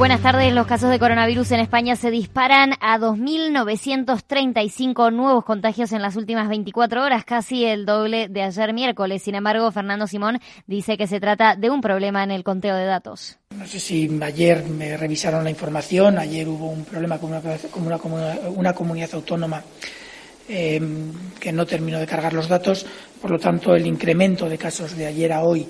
Buenas tardes. Los casos de coronavirus en España se disparan a 2.935 nuevos contagios en las últimas 24 horas, casi el doble de ayer miércoles. Sin embargo, Fernando Simón dice que se trata de un problema en el conteo de datos. No sé si ayer me revisaron la información. Ayer hubo un problema con una, una, comunidad autónoma eh, que no terminó de cargar los datos. Por lo tanto, el incremento de casos de ayer a hoy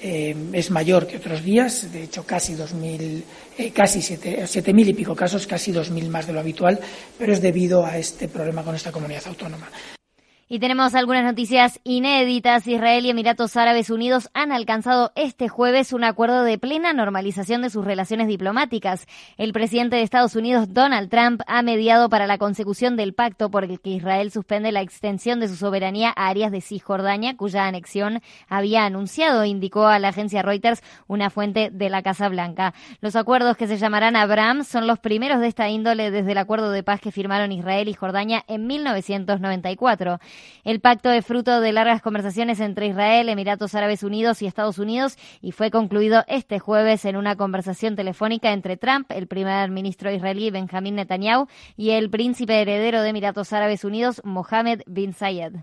eh, es mayor que otros días, de hecho casi 2.000, eh, casi 7.000 y pico casos, casi 2.000 más de lo habitual, pero es debido a este problema con esta comunidad autónoma. Y tenemos algunas noticias inéditas. Israel y Emiratos Árabes Unidos han alcanzado este jueves un acuerdo de plena normalización de sus relaciones diplomáticas. El presidente de Estados Unidos, Donald Trump, ha mediado para la consecución del pacto por el que Israel suspende la extensión de su soberanía a áreas de Cisjordania, cuya anexión había anunciado, indicó a la agencia Reuters una fuente de la Casa Blanca. Los acuerdos que se llamarán Abraham son los primeros de esta índole desde el acuerdo de paz que firmaron Israel y Jordania en 1994. El pacto es fruto de largas conversaciones entre Israel, Emiratos Árabes Unidos y Estados Unidos y fue concluido este jueves en una conversación telefónica entre Trump, el primer ministro israelí Benjamin Netanyahu y el príncipe heredero de Emiratos Árabes Unidos Mohammed bin Zayed.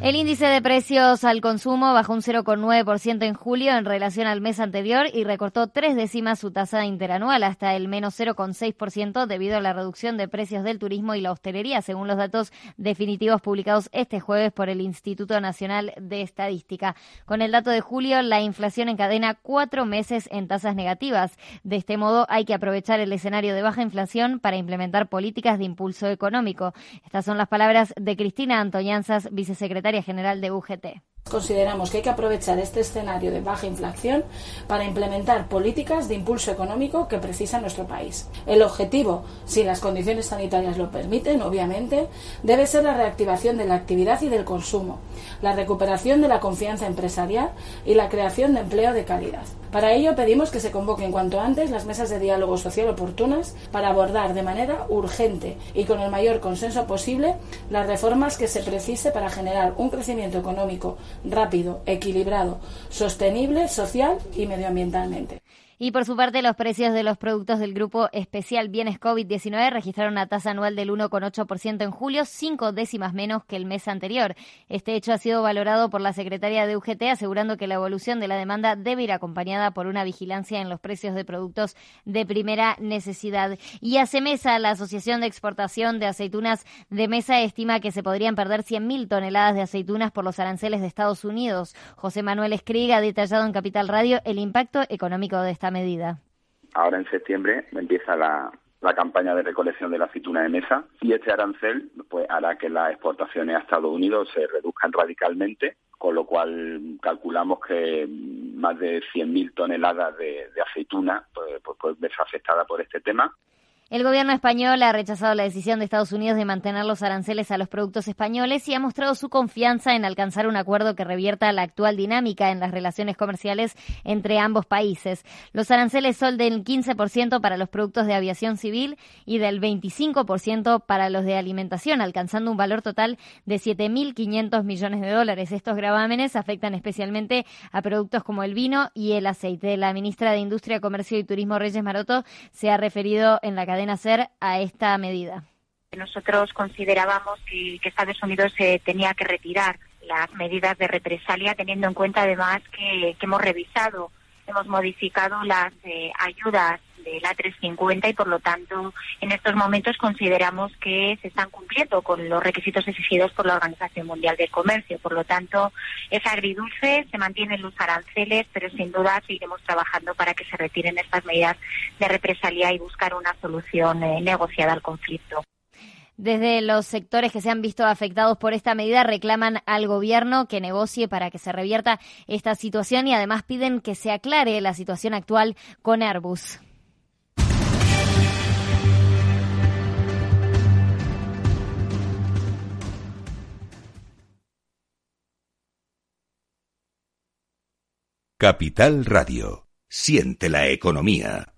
El índice de precios al consumo bajó un 0,9% en julio en relación al mes anterior y recortó tres décimas su tasa interanual hasta el menos 0,6% debido a la reducción de precios del turismo y la hostelería, según los datos definitivos publicados este jueves por el Instituto Nacional de Estadística. Con el dato de julio, la inflación encadena cuatro meses en tasas negativas. De este modo, hay que aprovechar el escenario de baja inflación para implementar políticas de impulso económico. Estas son las palabras de Cristina Antoñanzas, vicesecretaria general de UGT. Consideramos que hay que aprovechar este escenario de baja inflación para implementar políticas de impulso económico que precisa nuestro país. El objetivo, si las condiciones sanitarias lo permiten, obviamente, debe ser la reactivación de la actividad y del consumo, la recuperación de la confianza empresarial y la creación de empleo de calidad. Para ello pedimos que se convoquen cuanto antes las mesas de diálogo social oportunas para abordar de manera urgente y con el mayor consenso posible las reformas que se precise para generar un crecimiento económico rápido, equilibrado, sostenible, social y medioambientalmente. Y por su parte, los precios de los productos del grupo especial Bienes COVID-19 registraron una tasa anual del 1,8% en julio, cinco décimas menos que el mes anterior. Este hecho ha sido valorado por la secretaria de UGT, asegurando que la evolución de la demanda debe ir acompañada por una vigilancia en los precios de productos de primera necesidad. Y mesa la Asociación de Exportación de Aceitunas de Mesa, estima que se podrían perder 100.000 toneladas de aceitunas por los aranceles de Estados Unidos. José Manuel Escriga ha detallado en Capital Radio el impacto económico de esta medida? Ahora en septiembre empieza la, campaña de recolección de la aceituna de mesa y este arancel pues hará que las exportaciones a Estados Unidos se reduzcan radicalmente, con lo cual calculamos que más de 100.000 toneladas de, aceituna pues, pues pueden verse afectadas por este tema. El gobierno español ha rechazado la decisión de Estados Unidos de mantener los aranceles a los productos españoles y ha mostrado su confianza en alcanzar un acuerdo que revierta la actual dinámica en las relaciones comerciales entre ambos países. Los aranceles son del 15% para los productos de aviación civil y del 25% para los de alimentación, alcanzando un valor total de 7.500 millones de dólares. Estos gravámenes afectan especialmente a productos como el vino y el aceite. La ministra de Industria, Comercio y Turismo, Reyes Maroto, se ha referido en la cadena de hacer a esta medida? Nosotros considerábamos que, Estados Unidos se tenía que retirar las medidas de represalia, teniendo en cuenta además que, hemos revisado, hemos modificado las eh, ayudas la 350 y por lo tanto en estos momentos consideramos que se están cumpliendo con los requisitos exigidos por la Organización Mundial del Comercio. Por lo tanto, es agridulce, se mantienen los aranceles, pero sin duda seguiremos trabajando para que se retiren estas medidas de represalia y buscar una solución eh, negociada al conflicto. Desde los sectores que se han visto afectados por esta medida reclaman al gobierno que negocie para que se revierta esta situación y además piden que se aclare la situación actual con Airbus. Capital Radio. Siente la economía.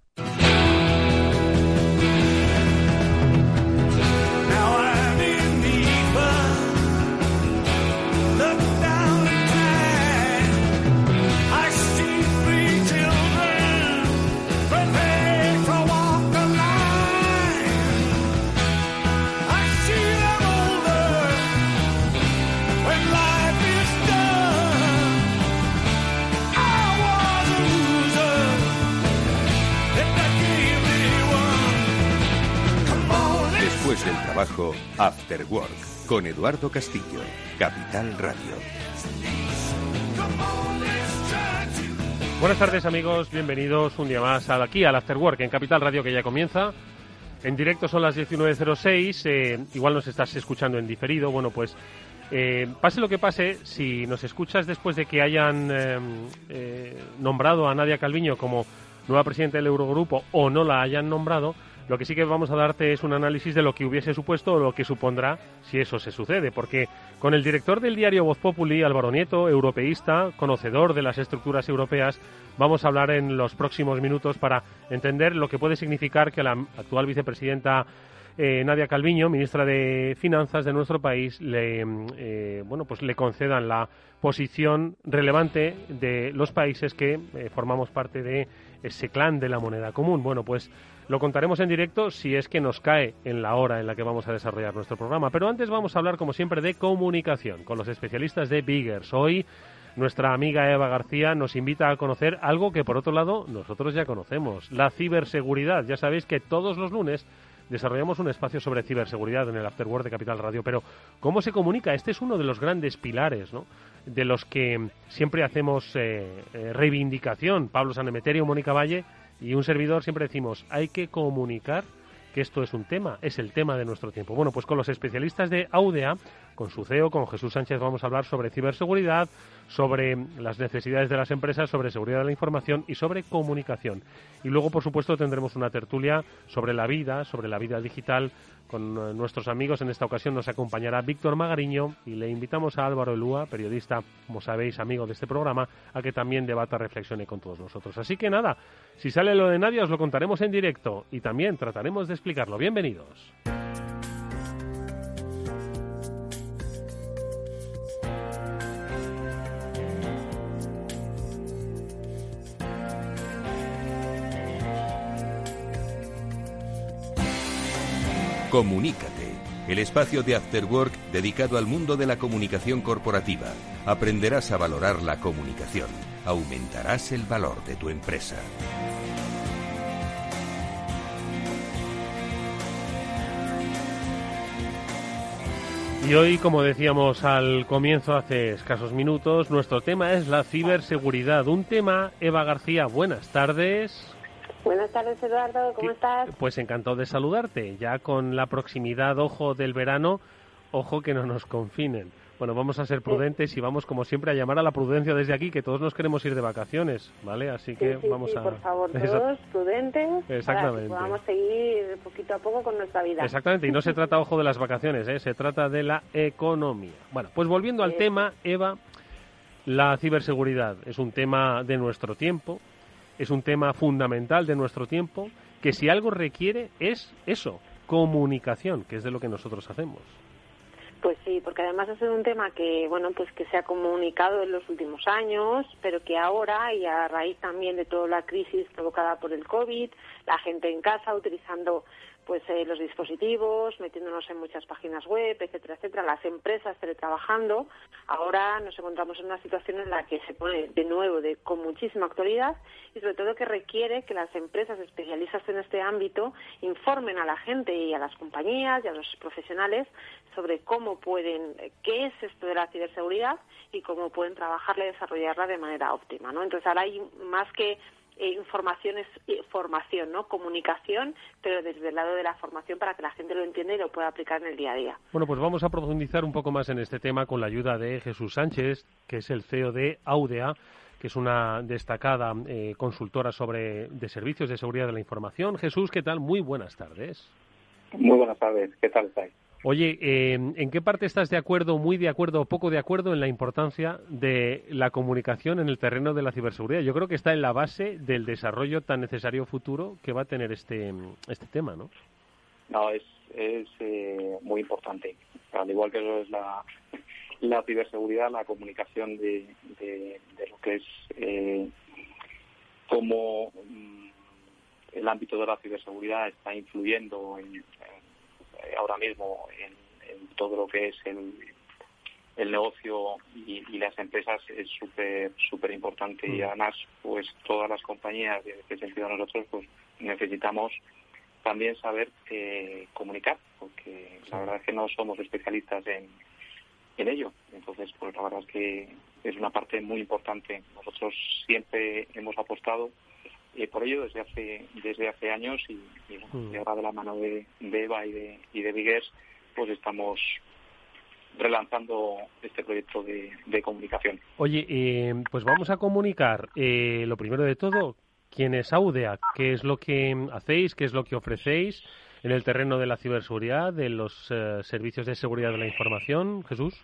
Trabajo, After Work, con Eduardo Castillo, Capital Radio. Buenas tardes amigos, bienvenidos un día más aquí al After Work en Capital Radio que ya comienza. En directo son las 19.06, eh, igual nos estás escuchando en diferido, bueno pues eh, pase lo que pase, si nos escuchas después de que hayan eh, eh, nombrado a Nadia Calviño como nueva presidenta del Eurogrupo o no la hayan nombrado, lo que sí que vamos a darte es un análisis de lo que hubiese supuesto o lo que supondrá si eso se sucede, porque con el director del diario Voz Populi, Álvaro Nieto, europeísta, conocedor de las estructuras europeas, vamos a hablar en los próximos minutos para entender lo que puede significar que la actual vicepresidenta eh, Nadia Calviño, ministra de Finanzas de nuestro país, le, eh, bueno, pues le concedan la posición relevante de los países que eh, formamos parte de ese clan de la moneda común. Bueno, pues lo contaremos en directo si es que nos cae en la hora en la que vamos a desarrollar nuestro programa. Pero antes vamos a hablar, como siempre, de comunicación con los especialistas de Biggers. Hoy nuestra amiga Eva García nos invita a conocer algo que, por otro lado, nosotros ya conocemos, la ciberseguridad. Ya sabéis que todos los lunes desarrollamos un espacio sobre ciberseguridad en el Afterword de Capital Radio, pero ¿cómo se comunica? Este es uno de los grandes pilares, ¿no? de los que siempre hacemos eh, eh, reivindicación. Pablo Sanemeterio, Mónica Valle y un servidor siempre decimos, hay que comunicar que esto es un tema, es el tema de nuestro tiempo. Bueno, pues con los especialistas de Audea, con su CEO, con Jesús Sánchez, vamos a hablar sobre ciberseguridad, sobre las necesidades de las empresas, sobre seguridad de la información y sobre comunicación. Y luego, por supuesto, tendremos una tertulia sobre la vida, sobre la vida digital, con eh, nuestros amigos. En esta ocasión nos acompañará Víctor Magariño y le invitamos a Álvaro Elúa, periodista, como sabéis, amigo de este programa, a que también debata, reflexione con todos nosotros. Así que nada, si sale lo de nadie os lo contaremos en directo y también trataremos de explicarlo. Bienvenidos. Comunícate, el espacio de After Work dedicado al mundo de la comunicación corporativa. Aprenderás a valorar la comunicación, aumentarás el valor de tu empresa. Y hoy, como decíamos al comienzo hace escasos minutos, nuestro tema es la ciberseguridad. Un tema, Eva García, buenas tardes. Buenas tardes, Eduardo, ¿cómo estás? Pues encantado de saludarte. Ya con la proximidad, ojo, del verano, ojo que no nos confinen. Bueno, vamos a ser prudentes y vamos, como siempre, a llamar a la prudencia desde aquí, que todos nos queremos ir de vacaciones, ¿vale? Así que sí, sí, vamos a... por favor, todos prudentes Exactamente. para que podamos seguir poquito a poco con nuestra vida. Exactamente, y no se trata, ojo, de las vacaciones, ¿eh? se trata de la economía. Bueno, pues volviendo al tema, Eva, la ciberseguridad es un tema de nuestro tiempo, es un tema fundamental de nuestro tiempo, que si algo requiere es eso, comunicación, que es de lo que nosotros hacemos. Pues sí, porque además ha sido un tema que, bueno, pues que se ha comunicado en los últimos años, pero que ahora, y a raíz también de toda la crisis provocada por el COVID, la gente en casa utilizando pues eh, los dispositivos, metiéndonos en muchas páginas web, etcétera, etcétera, las empresas teletrabajando. Ahora nos encontramos en una situación en la que se pone de nuevo de, con muchísima actualidad y sobre todo que requiere que las empresas especialistas en este ámbito informen a la gente y a las compañías y a los profesionales sobre cómo pueden, qué es esto de la ciberseguridad y cómo pueden trabajarla y desarrollarla de manera óptima. ¿no? Entonces ahora hay más que eh, información es eh, formación, ¿no? Comunicación, pero desde el lado de la formación para que la gente lo entienda y lo pueda aplicar en el día a día. Bueno, pues vamos a profundizar un poco más en este tema con la ayuda de Jesús Sánchez, que es el CEO de Audea que es una destacada eh, consultora sobre de servicios de seguridad de la información. Jesús, ¿qué tal? Muy buenas tardes. Muy buenas tardes. ¿Qué tal estáis? Oye, eh, ¿en qué parte estás de acuerdo, muy de acuerdo o poco de acuerdo en la importancia de la comunicación en el terreno de la ciberseguridad? Yo creo que está en la base del desarrollo tan necesario futuro que va a tener este, este tema, ¿no? No, es, es eh, muy importante. Al igual que eso es la, la ciberseguridad, la comunicación de, de, lo que es eh, como mm, el ámbito de la ciberseguridad está influyendo en ahora mismo en, todo lo que es el, el negocio y, las empresas es súper súper importante. Y mm. además pues todas las compañías en este sentido nosotros pues necesitamos también saber eh, comunicar porque la verdad es que no somos especialistas en, en ello. Entonces pues la verdad es que es una parte muy importante. Nosotros siempre hemos apostado eh, por ello desde hace desde hace años y, mm. ahora de la mano de, Eva y de, y de Vigues pues estamos relanzando este proyecto de, comunicación. Oye, eh, pues vamos a comunicar eh, lo primero de todo, ¿quién es Audea? ¿Qué es lo que hacéis? ¿Qué es lo que ofrecéis en el terreno de la ciberseguridad, de los servicios de seguridad de la información? Jesús.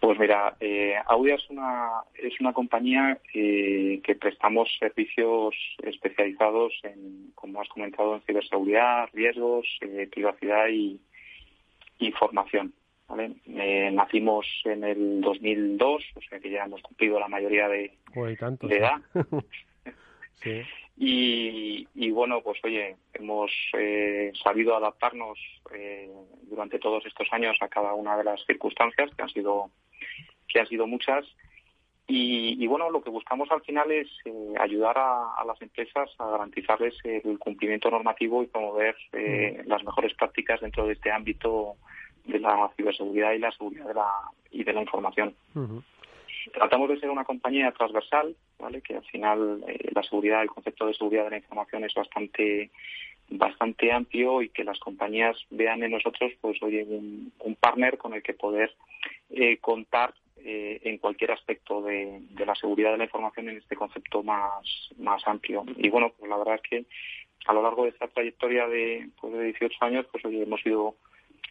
Pues mira, eh, Audia es una, es una compañía que prestamos servicios especializados en, como has comentado, en ciberseguridad, riesgos, eh, privacidad y, formación. ¿vale? Eh, nacimos en el 2002, o sea que ya hemos cumplido la mayoría de, de edad. sí. y, y, bueno, pues oye, hemos eh, sabido adaptarnos eh, durante todos estos años a cada una de las circunstancias que han sido que han sido muchas. Y, bueno, lo que buscamos al final es eh, ayudar a, las empresas a garantizarles el cumplimiento normativo y promover eh, las mejores prácticas dentro de este ámbito de la ciberseguridad y la seguridad de la, y de la información. Tratamos de ser una compañía transversal, ¿vale? que al final eh, la seguridad, el concepto de seguridad de la información es bastante bastante amplio y que las compañías vean en nosotros pues oye un, un partner con el que poder eh, contar eh, en cualquier aspecto de, la seguridad de la información en este concepto más, más amplio. Y bueno, pues la verdad es que a lo largo de esta trayectoria de, pues de 18 años, pues hoy hemos ido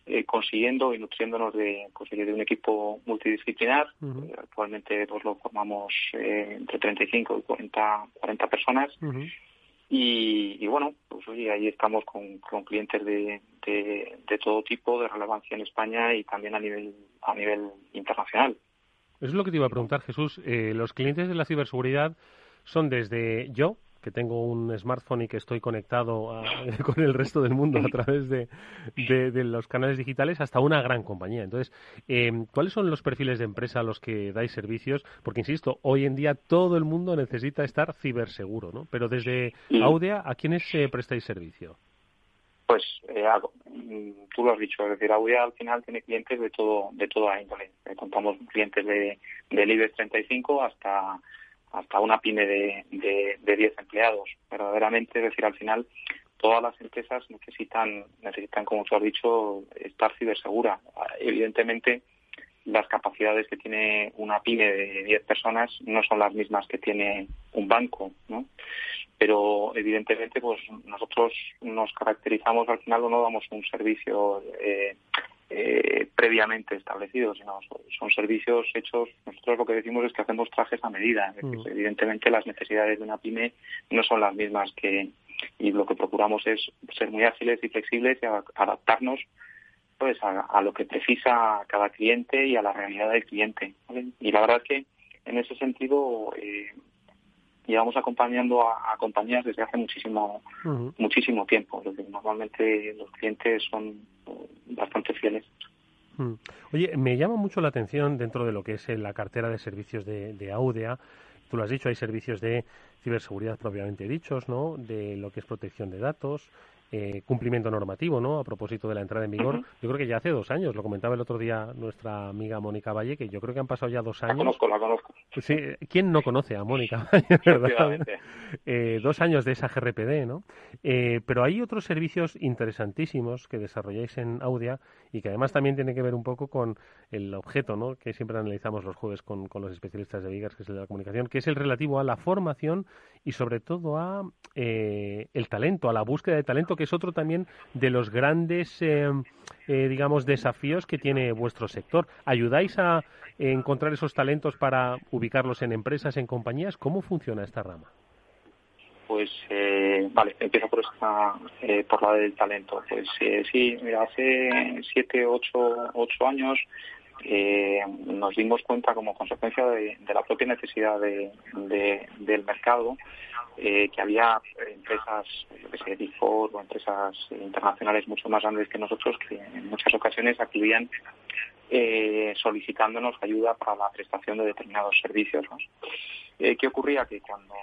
eh, consiguiendo y nutriéndonos de, pues, de un equipo multidisciplinar. Eh, actualmente pues lo formamos entre 35 y 40, 40 personas. Y, bueno, pues oye, ahí estamos con, con clientes de, de, de, todo tipo, de relevancia en España y también a nivel, a nivel internacional. Eso es lo que te iba a preguntar, Jesús. Eh, los clientes de la ciberseguridad son desde yo, que tengo un smartphone y que estoy conectado con el resto del mundo a través de, los canales digitales, hasta una gran compañía. Entonces, eh, ¿cuáles son los perfiles de empresa a los que dais servicios? Porque, insisto, hoy en día todo el mundo necesita estar ciberseguro, ¿no? Pero desde Audea, ¿a quiénes eh, prestáis servicio? Pues eh, mm, tú lo has dicho, es decir, Audia al final tiene clientes de todo de toda índole. Eh, contamos clientes de, del IBEX 35 hasta hasta una pyme de, de, de 10 empleados. Verdaderamente, es decir, al final todas las empresas necesitan, necesitan, como tú has dicho, estar cibersegura. Evidentemente, las capacidades que tiene una pyme de 10 personas no son las mismas que tiene un banco, ¿no? pero evidentemente pues nosotros nos caracterizamos al final o no damos un servicio eh, eh, previamente establecido, sino son, servicios hechos, nosotros lo que decimos es que hacemos trajes a medida, mm. evidentemente las necesidades de una pyme no son las mismas que y lo que procuramos es ser muy ágiles y flexibles y adaptarnos pues a, lo que precisa cada cliente y a la realidad del cliente. Y la verdad es que en ese sentido eh, llevamos acompañando a, compañías desde hace muchísimo muchísimo tiempo. normalmente los clientes son bastante fieles. Oye, me llama mucho la atención dentro de lo que es la cartera de servicios de, de Audea. Tú lo has dicho, hay servicios de ciberseguridad propiamente dichos, ¿no? De lo que es protección de datos, eh, cumplimiento normativo, ¿no? A propósito de la entrada en vigor. Yo creo que ya hace dos años, lo comentaba el otro día nuestra amiga Mónica Valle, que yo creo que han pasado ya dos años. La conozco, la conozco. Sí, ¿quién no conoce a Mónica Valle, verdad? Eh, dos años de esa GRPD, ¿no? Eh, pero hay otros servicios interesantísimos que desarrolláis en Audia y que además también tiene que ver un poco con el objeto, ¿no? Que siempre analizamos los jueves con, con los especialistas de Vigas, que es el de la comunicación, que es el relativo a la formación y sobre todo a el talento, a la búsqueda de talento que es otro también de los grandes, eh, eh, digamos, desafíos que tiene vuestro sector. ¿Ayudáis a encontrar esos talentos para ubicarlos en empresas, en compañías? ¿Cómo funciona esta rama? Pues, eh, vale, empiezo por esta, por la del talento. Pues sí, mira, hace siete, ocho, ocho años nos dimos cuenta como consecuencia de, la propia necesidad de, del mercado eh, que había empresas, yo sé, Big o empresas internacionales mucho más grandes que nosotros que en muchas ocasiones acudían eh, solicitándonos ayuda para la prestación de determinados servicios. Eh, ¿Qué ocurría? Que cuando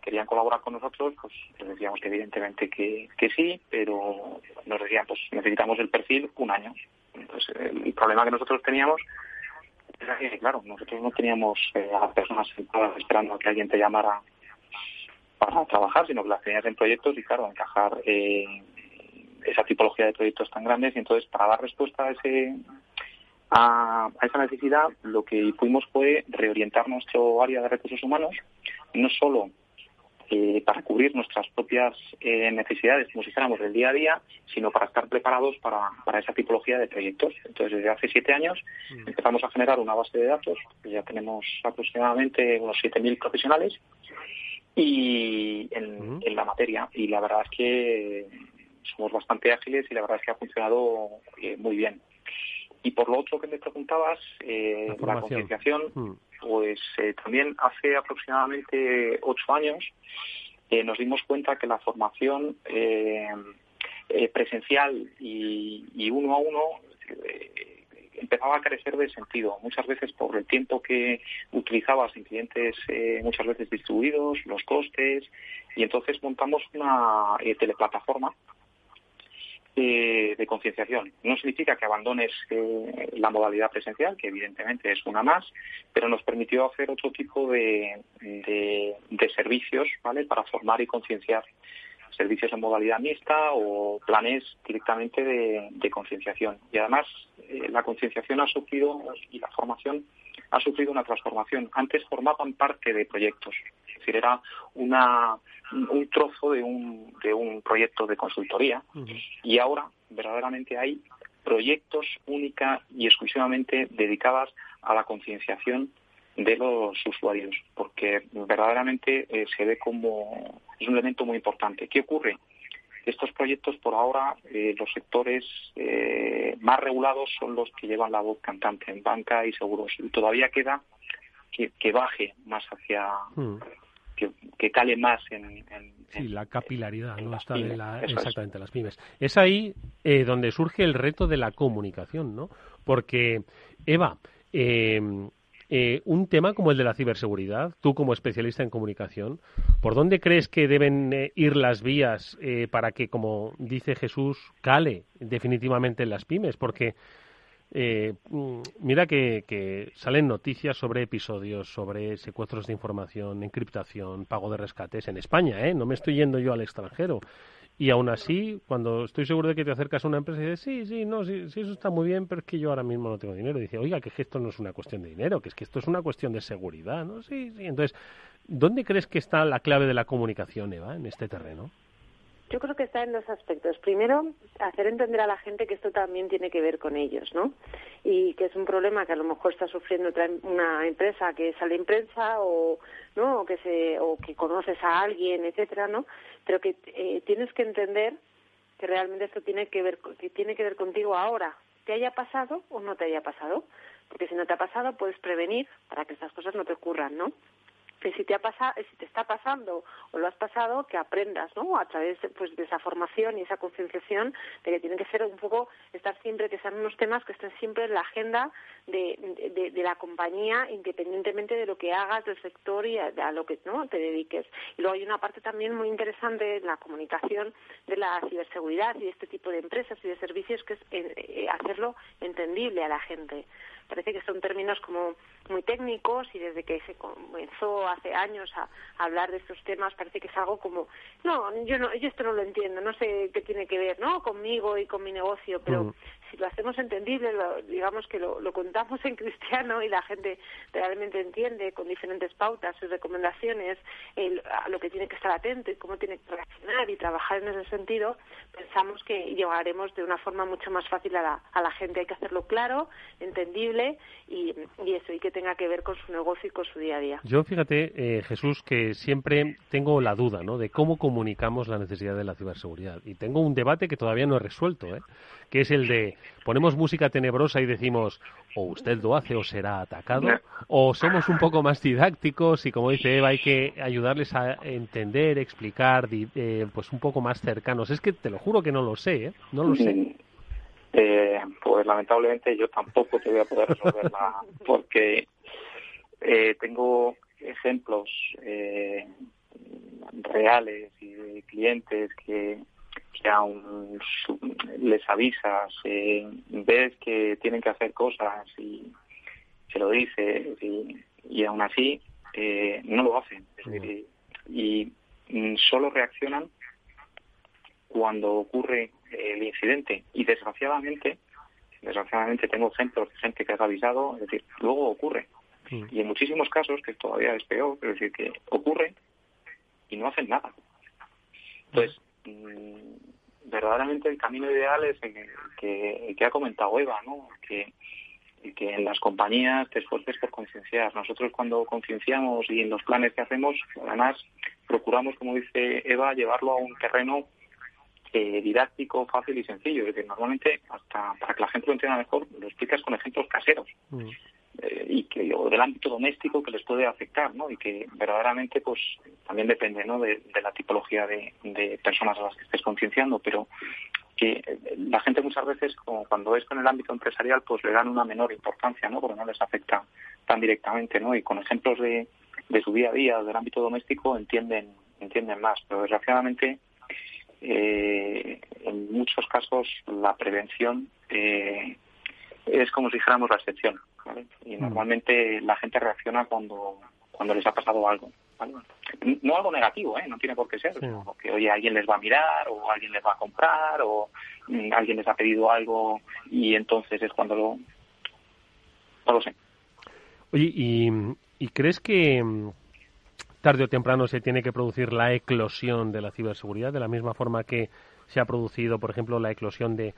querían colaborar con nosotros, pues les decíamos que evidentemente que, que sí, pero nos decían, pues necesitamos el perfil un año. Entonces, el problema que nosotros teníamos era que, claro, nosotros no teníamos a personas sentadas esperando a que alguien te llamara para trabajar, sino que las tenías en proyectos y, claro, encajar eh, esa tipología de proyectos tan grandes. Y entonces, para dar respuesta a ese a, esa necesidad, lo que fuimos fue reorientar nuestro área de recursos humanos, no solo eh, para cubrir nuestras propias eh, necesidades, como si fuéramos del día a día, sino para estar preparados para, para esa tipología de proyectos. Entonces, desde hace siete años mm. empezamos a generar una base de datos, ya tenemos aproximadamente unos 7.000 profesionales, y en, la materia. Y la verdad es que somos bastante ágiles y la verdad es que ha funcionado eh, muy bien. Y por lo otro que me preguntabas, eh, la, concienciación, mm. pues eh, también hace aproximadamente ocho años nos dimos cuenta que la formación presencial y, y, uno a uno empezaba a carecer de sentido, muchas veces por el tiempo que utilizabas en clientes eh, muchas veces distribuidos, los costes, y entonces montamos una eh, teleplataforma eh, de concienciación. No significa que abandones la modalidad presencial, que evidentemente es una más, pero nos permitió hacer otro tipo de, de servicios ¿vale? para formar y concienciar servicios en modalidad mixta o planes directamente de, concienciación. Y además eh, la concienciación ha sufrido y la formación ha sufrido una transformación. Antes formaban parte de proyectos, es decir, era una, un trozo de un, de un proyecto de consultoría y ahora verdaderamente hay proyectos única y exclusivamente dedicadas a la concienciación de los usuarios, porque verdaderamente eh, se ve como es un elemento muy importante. ¿Qué ocurre? Estos proyectos, por ahora, eh, los sectores eh, más regulados son los que llevan la voz cantante en banca y seguros. Y todavía queda que, baje más hacia, hmm. que, cale más en, sí, la capilaridad, no está de la, exactamente las pymes. Es ahí donde surge el reto de la comunicación, ¿no? Porque Eva, eh, eh, un tema como el de la ciberseguridad, tú como especialista en comunicación, ¿por dónde crees que deben eh, ir las vías eh, para que, como dice Jesús, cale definitivamente en las pymes? Porque mm, mira que, que, salen noticias sobre episodios, sobre secuestros de información, encriptación, pago de rescates en España, ¿eh? No me estoy yendo yo al extranjero. Y aún así, cuando estoy seguro de que te acercas a una empresa y dices, sí, sí, no, sí, sí, eso está muy bien, pero es que yo ahora mismo no tengo dinero. Y dice, oiga, que, esto no es una cuestión de dinero, que es que esto es una cuestión de seguridad, ¿no? Sí, sí. Entonces, ¿dónde crees que está la clave de la comunicación, Eva, en este terreno? Yo creo que está en dos aspectos. Primero, hacer entender a la gente que esto también tiene que ver con ellos, ¿no? Y que es un problema que a lo mejor está sufriendo otra, em, una empresa que sale en prensa o, ¿no? O que, se, o que conoces a alguien, etcétera, ¿no? Pero que eh, tienes que entender que realmente esto tiene que ver, que tiene que ver contigo ahora, te haya pasado o no te haya pasado. Porque si no te ha pasado, puedes prevenir para que estas cosas no te ocurran, ¿no? Que si te ha pasado, si te está pasando o lo has pasado, que aprendas, ¿no? A través pues de esa formación y esa concienciación de que tienen que ser un poco estar siempre que sean unos temas que estén siempre en la agenda de, de, la compañía, independientemente de lo que hagas del sector y a, lo que no te dediques. Y luego hay una parte también muy interesante en la comunicación de la ciberseguridad y de este tipo de empresas y de servicios que es eh, eh, hacerlo entendible a la gente parece que son términos como muy técnicos y desde que se comenzó hace años a, hablar de estos temas parece que es algo como no yo no yo esto no lo entiendo no sé qué tiene que ver no conmigo y con mi negocio pero mm. Si lo hacemos entendible digamos que lo, contamos en cristiano y la gente realmente entiende con diferentes pautas y recomendaciones a lo que tiene que estar atento y cómo tiene que reaccionar y trabajar en ese sentido pensamos que llegaremos de una forma mucho más fácil a la, a la gente hay que hacerlo claro entendible y, eso, y que tenga que ver con su negocio y con su día a día. Yo fíjate, eh, Jesús, que siempre tengo la duda ¿no? de cómo comunicamos la necesidad de la ciberseguridad. Y tengo un debate que todavía no he resuelto, ¿eh? que es el de ponemos música tenebrosa y decimos o usted lo hace o será atacado, o somos un poco más didácticos y como dice Eva hay que ayudarles a entender, explicar, eh, pues un poco más cercanos. Es que te lo juro que no lo sé, ¿eh? no lo sé. Mm, eh, pues lamentablemente yo tampoco te voy a poder resolverla porque eh, tengo ejemplos eh, reales y de clientes que, que aún les avisas, eh, ves que tienen que hacer cosas y se lo dices y, y aún así eh, no lo hacen. y, y solo reaccionan cuando ocurre el incidente. Y desgraciadamente, desgraciadamente tengo ejemplos de gente que ha avisado, es decir, luego ocurre. Y en muchísimos casos, que todavía es peor, es decir, que ocurre y no hacen nada. Entonces, mm, verdaderamente el camino ideal es el que, que, ha comentado Eva, ¿no? Que, que en las compañías te esfuerces por concienciar. Nosotros cuando concienciamos y en los planes que hacemos, además procuramos, como dice Eva, llevarlo a un terreno eh, didáctico, fácil y sencillo. Es decir, normalmente, hasta para que la gente lo entienda mejor, lo explicas con ejemplos caseros. Mm. Eh, y que o del ámbito doméstico que les puede afectar, ¿no? Y que verdaderamente, pues, también depende, ¿no? De, la tipología de, personas a las que estés concienciando, pero que eh, la gente muchas veces, como cuando es con el ámbito empresarial, pues le dan una menor importancia, ¿no? Porque no les afecta tan directamente, ¿no? Y con ejemplos de, de su día a día, del ámbito doméstico, entienden entienden más. Pero desgraciadamente eh, en muchos casos la prevención eh, es como si dijéramos la excepción. Y mm. normalmente la gente reacciona cuando, cuando les ha pasado algo. No algo negativo, ¿eh? no tiene por qué ser. Que oye, alguien les va a mirar o alguien les va a comprar o mm, alguien les ha pedido algo y entonces es cuando lo... No lo sé. Oye, ¿y, y crees que tarde o temprano se tiene que producir la eclosión de la ciberseguridad, de la misma forma que se ha producido, por ejemplo, la eclosión de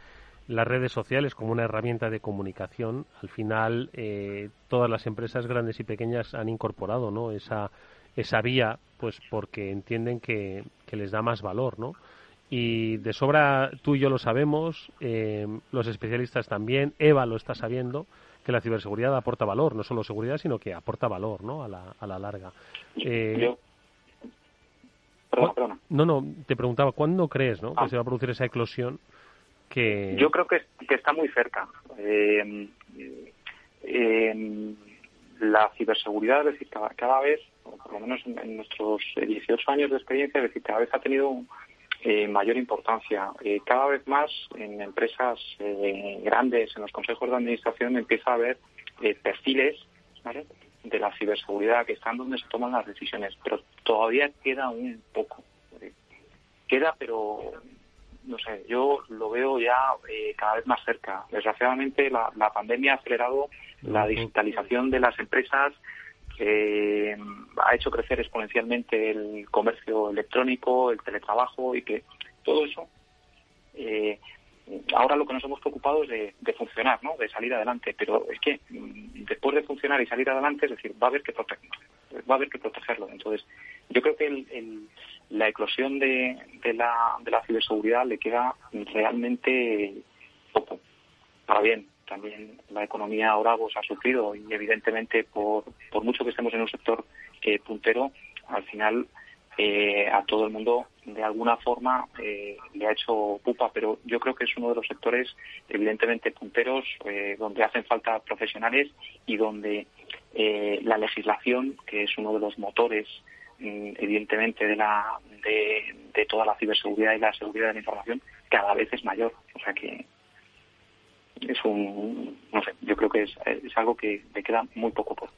las redes sociales como una herramienta de comunicación. Al final, eh, todas las empresas grandes y pequeñas han incorporado ¿no? esa, esa vía, pues porque entienden que, les da más valor, ¿no? Y de sobra tú y yo lo sabemos, eh, los especialistas también, Eva lo está sabiendo, que la ciberseguridad aporta valor, no solo seguridad, sino que aporta valor ¿no? a, la, a la larga. Eh, no, no, te preguntaba, ¿cuándo crees ¿no? que ah. se va a producir esa eclosión? Yo creo que, está muy cerca. Eh, eh, la ciberseguridad, es decir, cada, vez, por lo menos en, nuestros 18 años de experiencia, es decir, cada vez ha tenido eh, mayor importancia. Eh, cada vez más en empresas eh, grandes, en los consejos de administración, empieza a haber eh, perfiles de la ciberseguridad que están donde se toman las decisiones, pero todavía queda un poco. Queda, pero no sé, yo lo veo ya cada vez más cerca. Desgraciadamente, la, la pandemia ha acelerado la digitalización de las empresas, eh, ha hecho crecer exponencialmente el comercio electrónico, el teletrabajo y que todo eso eh, ahora lo que nos hemos preocupado es de, funcionar, ¿no? de salir adelante, pero es que mm, después de funcionar y salir adelante, es decir, va a haber que protegerlo, va a haber que protegerlo. Entonces, yo creo que la eclosión de, de, la, de la ciberseguridad le queda realmente poco. Para bien, también la economía ahora pues, ha sufrido y evidentemente por, por mucho que estemos en un sector puntero, al final a todo el mundo de alguna forma le ha hecho pupa, pero yo creo que es uno de los sectores evidentemente punteros donde hacen falta profesionales y donde la legislación, que es uno de los motores evidentemente de la de, toda la ciberseguridad y la seguridad de la información cada vez es mayor o sea que es un, no sé, yo creo que es, algo que le queda muy poco por.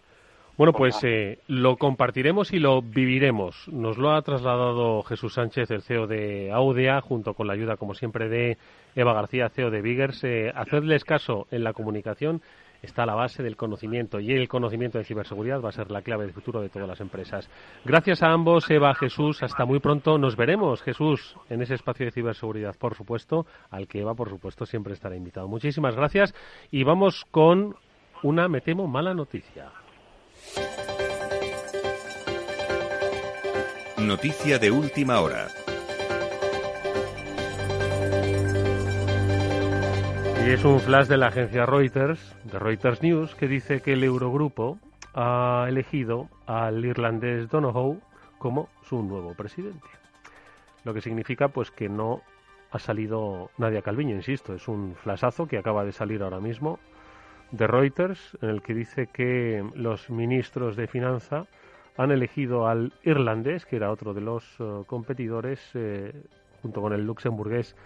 Bueno, pues eh, lo compartiremos y lo viviremos. Nos lo ha trasladado Jesús Sánchez, el CEO de Audia, junto con la ayuda, como siempre, de Eva García, CEO de Biggers. Eh, hacerles caso en la comunicación está a la base del conocimiento y el conocimiento de ciberseguridad va a ser la clave del futuro de todas las empresas. Gracias a ambos, Eva, Jesús, hasta muy pronto. Nos veremos, Jesús, en ese espacio de ciberseguridad, por supuesto, al que Eva, por supuesto, siempre estará invitado. Muchísimas gracias y vamos con una, me temo, mala noticia. Noticia de última hora. Y es un flash de la agencia Reuters, de Reuters News, que dice que el Eurogrupo ha elegido al irlandés Donohoe como su nuevo presidente. Lo que significa pues que no ha salido Nadia Calviño, insisto, es un flashazo que acaba de salir ahora mismo de Reuters, en el que dice que los ministros de Finanza han elegido al irlandés, que era otro de los eh, competidores, eh, junto con el luxemburgués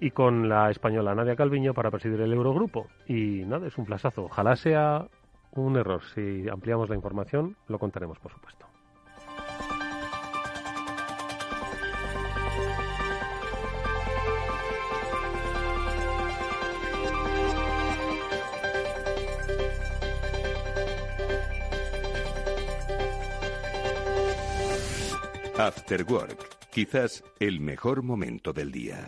y con la española Nadia Calviño para presidir el Eurogrupo. Y nada, es un plazazo. Ojalá sea un error. Si ampliamos la información, lo contaremos, por supuesto. After Work, quizás el mejor momento del día.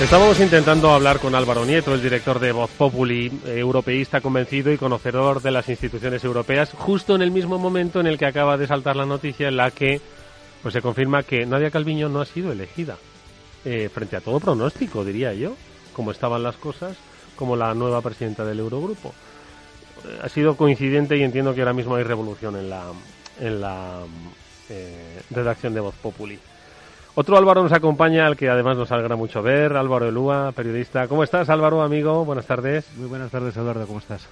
Estábamos intentando hablar con Álvaro Nieto, el director de Voz Populi, europeísta convencido y conocedor de las instituciones europeas, justo en el mismo momento en el que acaba de saltar la noticia en la que pues se confirma que Nadia Calviño no ha sido elegida. Eh, frente a todo pronóstico, diría yo, como estaban las cosas, como la nueva presidenta del Eurogrupo. Eh, ha sido coincidente y entiendo que ahora mismo hay revolución en la, en la eh, redacción de Voz Populi. Otro Álvaro nos acompaña, al que además nos alegra mucho ver, Álvaro Elúa, periodista. ¿Cómo estás, Álvaro, amigo? Buenas tardes. Muy buenas tardes, Eduardo, ¿cómo estás?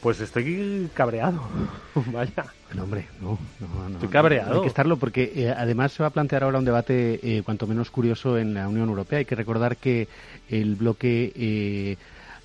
Pues estoy cabreado. Vaya. Bueno, hombre, no, no, Estoy cabreado. hay que estarlo porque eh, además se va a plantear ahora un debate eh, cuanto menos curioso en la Unión Europea. Hay que recordar que el bloque eh,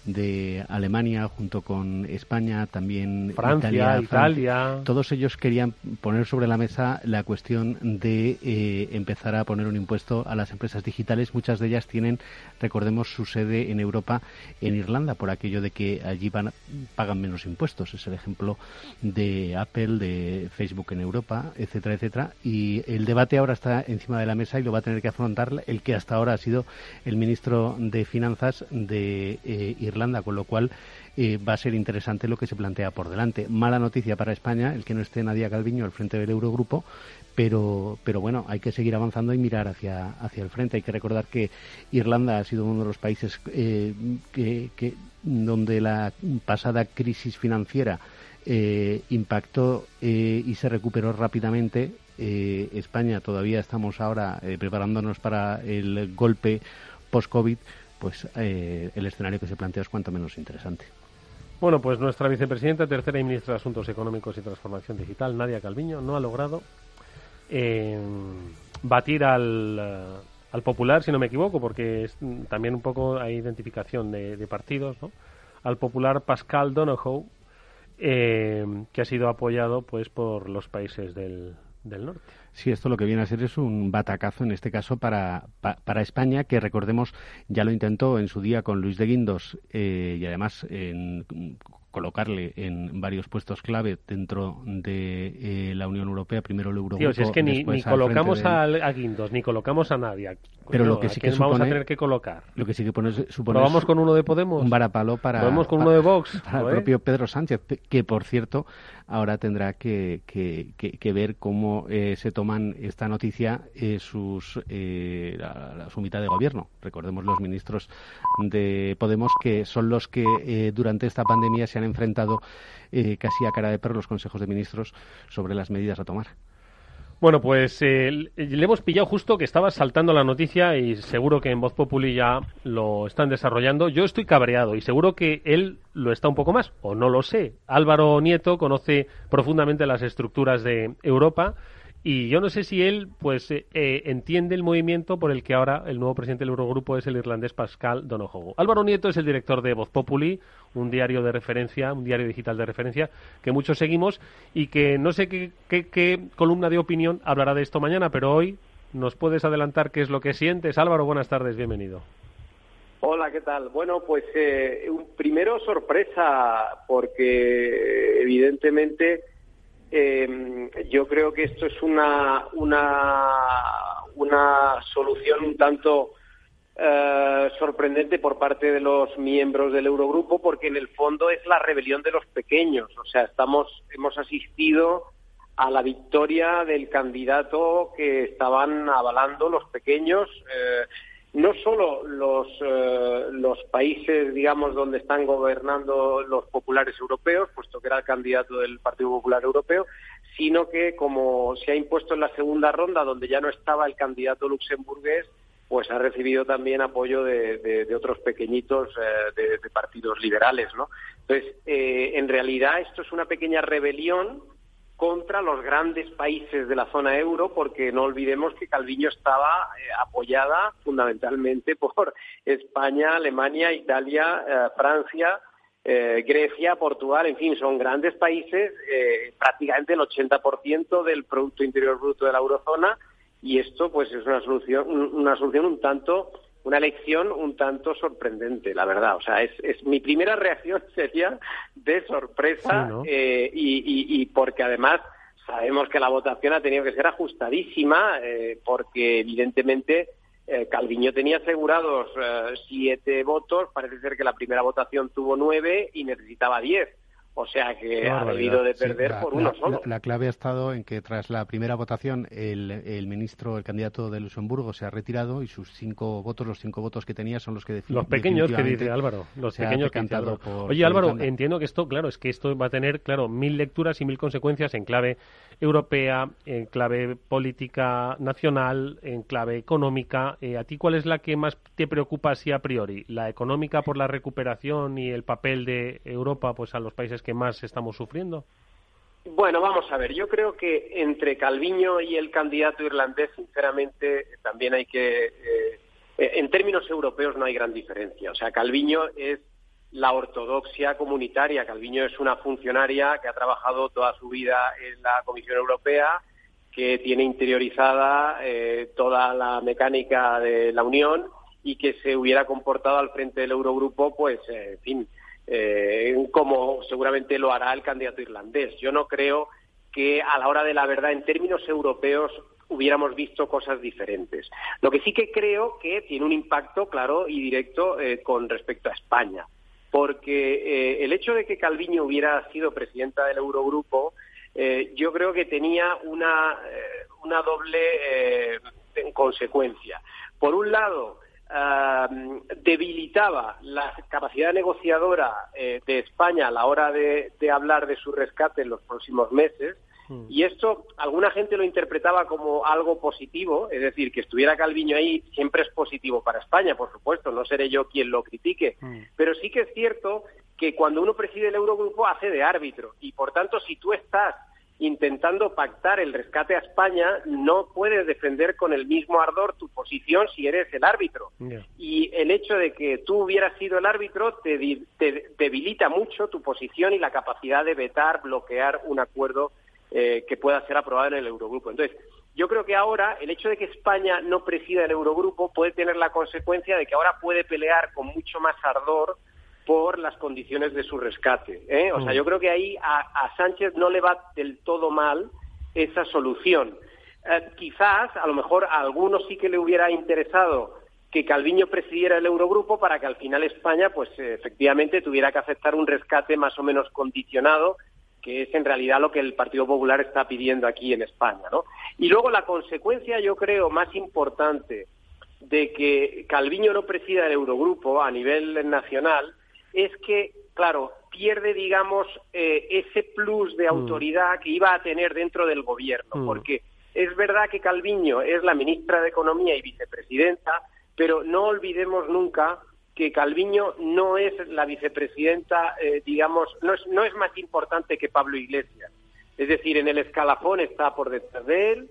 de Alemania junto con España, también Francia, Italia, todos ellos querían poner sobre la mesa la cuestión de eh, empezar a poner un impuesto a las empresas digitales. Muchas de ellas tienen, recordemos, su sede en Europa, en Irlanda, por aquello de que allí van, pagan menos impuestos. Es el ejemplo de Apple, de Facebook en Europa, etcétera, etcétera. Y el debate ahora está encima de la mesa y lo va a tener que afrontar el que hasta ahora ha sido el ministro de Finanzas de eh, Irlanda con lo cual eh, va a ser interesante lo que se plantea por delante. Mala noticia para España, el que no esté Nadia Calviño al frente del Eurogrupo, pero, pero bueno, hay que seguir avanzando y mirar hacia, hacia el frente. Hay que recordar que Irlanda ha sido uno de los países eh, que, donde la pasada crisis financiera eh, impactó y se recuperó rápidamente. España todavía estamos ahora preparándonos para el golpe post-COVID pues eh, el escenario que se plantea es cuanto menos interesante. Bueno, pues nuestra vicepresidenta, tercera y ministra de Asuntos Económicos y Transformación Digital, Nadia Calviño, no ha logrado eh, batir al, eh, al, Popular, si no me equivoco, porque es también un poco hay identificación de, partidos, ¿no? Al Popular Pascal Donohoe, que ha sido apoyado pues por los países del, del norte. Sí, esto lo que viene a ser es un batacazo en este caso para, para España, que recordemos ya lo intentó en su día con Luis de Guindos eh, y además colocarle en varios puestos clave dentro de eh, la Unión Europea, primero el Eurogrupo. Tío, es que ni, colocamos a Guindos, ni colocamos a nadie. Pero lo que sí que vamos a tener que colocar. Lo que sí que pone, supone vamos con uno de Podemos? Un varapalo para. Vamos con uno de Vox. Para el propio Pedro Sánchez, que por cierto ahora tendrá que, que, ver cómo eh, se toman esta noticia eh, sus eh, la, su mitad de gobierno. Recordemos los ministros de Podemos que son los que durante esta pandemia se han enfrentado casi a cara de perro los consejos de ministros sobre las medidas a tomar. Bueno, pues eh, le hemos pillado justo que estaba saltando la noticia y seguro que en Voz Populi ya lo están desarrollando. Yo estoy cabreado y seguro que él lo está un poco más, o no lo sé. Álvaro Nieto conoce profundamente las estructuras de Europa y yo no sé si él pues eh, eh, entiende el movimiento por el que ahora el nuevo presidente del Eurogrupo es el irlandés Pascal Donohoe. Álvaro Nieto es el director de Voz Populi, un diario de referencia, un diario digital de referencia que muchos seguimos y que no sé qué, columna de opinión hablará de esto mañana, pero hoy nos puedes adelantar qué es lo que sientes. Álvaro, buenas tardes, bienvenido. Hola, ¿qué tal? Bueno, pues eh, primero sorpresa porque evidentemente eh, yo creo que esto es una, una, solución un tanto eh, sorprendente por parte de los miembros del Eurogrupo porque en el fondo es la rebelión de los pequeños. O sea, estamos, hemos asistido a la victoria del candidato que estaban avalando los pequeños. Eh, no solo los, eh, los países, digamos, donde están gobernando los populares europeos, puesto que era el candidato del Partido Popular Europeo, sino que como se ha impuesto en la segunda ronda, donde ya no estaba el candidato luxemburgués, pues ha recibido también apoyo de, otros pequeñitos eh, de, partidos liberales, ¿no? Entonces, eh, en realidad esto es una pequeña rebelión contra los grandes países de la zona euro, porque no olvidemos que Calviño estaba eh, apoyada fundamentalmente por España, Alemania, Italia, eh, Francia, eh, Grecia, Portugal, en fin, son grandes países, prácticamente el 80% del Producto Interior Bruto de la eurozona, y esto pues es una solución, una solución un tanto una elección un tanto sorprendente, la verdad. O sea, es, es mi primera reacción sería de sorpresa eh, y, porque además sabemos que la votación ha tenido que ser ajustadísima eh, porque evidentemente eh, Calviño tenía asegurados siete votos, parece ser que la primera votación tuvo nueve y necesitaba diez. O sea que ha debido de perder por uno solo. La, clave ha estado en que tras la primera votación el, ministro, el candidato de Luxemburgo se ha retirado y sus cinco votos, los cinco votos que tenía son los que definen. Los pequeños que dice Álvaro. Los pequeños que Álvaro. Oye Álvaro, entiendo que esto, claro, es que esto va a tener, claro, mil lecturas y mil consecuencias en clave europea, en clave política nacional, en clave económica. Eh, ¿A ti cuál es la que más te preocupa así a priori? ¿La económica por la recuperación y el papel de Europa pues a los países que más estamos sufriendo? Bueno, vamos a ver. Yo creo que entre Calviño y el candidato irlandés, sinceramente, también hay que. Eh, en términos europeos no hay gran diferencia. O sea, Calviño es la ortodoxia comunitaria. Calviño es una funcionaria que ha trabajado toda su vida en la Comisión Europea, que tiene interiorizada eh, toda la mecánica de la Unión y que se hubiera comportado al frente del Eurogrupo, pues, eh, en fin, eh, como seguramente lo hará el candidato irlandés. Yo no creo que a la hora de la verdad, en términos europeos, hubiéramos visto cosas diferentes. Lo que sí que creo que tiene un impacto claro y directo con respecto a España porque eh, el hecho de que Calviño hubiera sido presidenta del Eurogrupo, eh, yo creo que tenía una, eh, una doble consecuencia. Por un lado, debilitaba la capacidad negociadora de España a la hora de hablar de su rescate en los próximos meses, Mm. Y esto, alguna gente lo interpretaba como algo positivo, es decir, que estuviera Calviño ahí siempre es positivo para España, por supuesto, no seré yo quien lo critique, mm. pero sí que es cierto que cuando uno preside el Eurogrupo hace de árbitro y, por tanto, si tú estás intentando pactar el rescate a España, no puedes defender con el mismo ardor tu posición si eres el árbitro. Y el hecho de que tú hubieras sido el árbitro te, debilita mucho tu posición y la capacidad de vetar, bloquear un acuerdo eh, que pueda ser aprobada en el Eurogrupo. Entonces, yo creo que ahora el hecho de que España no presida el Eurogrupo puede tener la consecuencia de que ahora puede pelear con mucho más ardor por las condiciones de su rescate. ¿eh? O sea, yo creo que ahí a, Sánchez no le va del todo mal esa solución. Eh, quizás, a lo mejor a algunos sí que le hubiera interesado que Calviño presidiera el Eurogrupo para que al final España, pues efectivamente, tuviera que aceptar un rescate más o menos condicionado, que es en realidad lo que el Partido Popular está pidiendo aquí en España, ¿no? Y luego la consecuencia, yo creo, más importante de que Calviño no presida el Eurogrupo a nivel nacional es que, claro, pierde, digamos, eh, ese plus de mm. autoridad que iba a tener dentro del gobierno, mm. porque es verdad que Calviño es la ministra de Economía y vicepresidenta, pero no olvidemos nunca que Calviño no es la vicepresidenta, eh, digamos, no es, no es más importante que Pablo Iglesias. Es decir, en el escalafón está por detrás de él,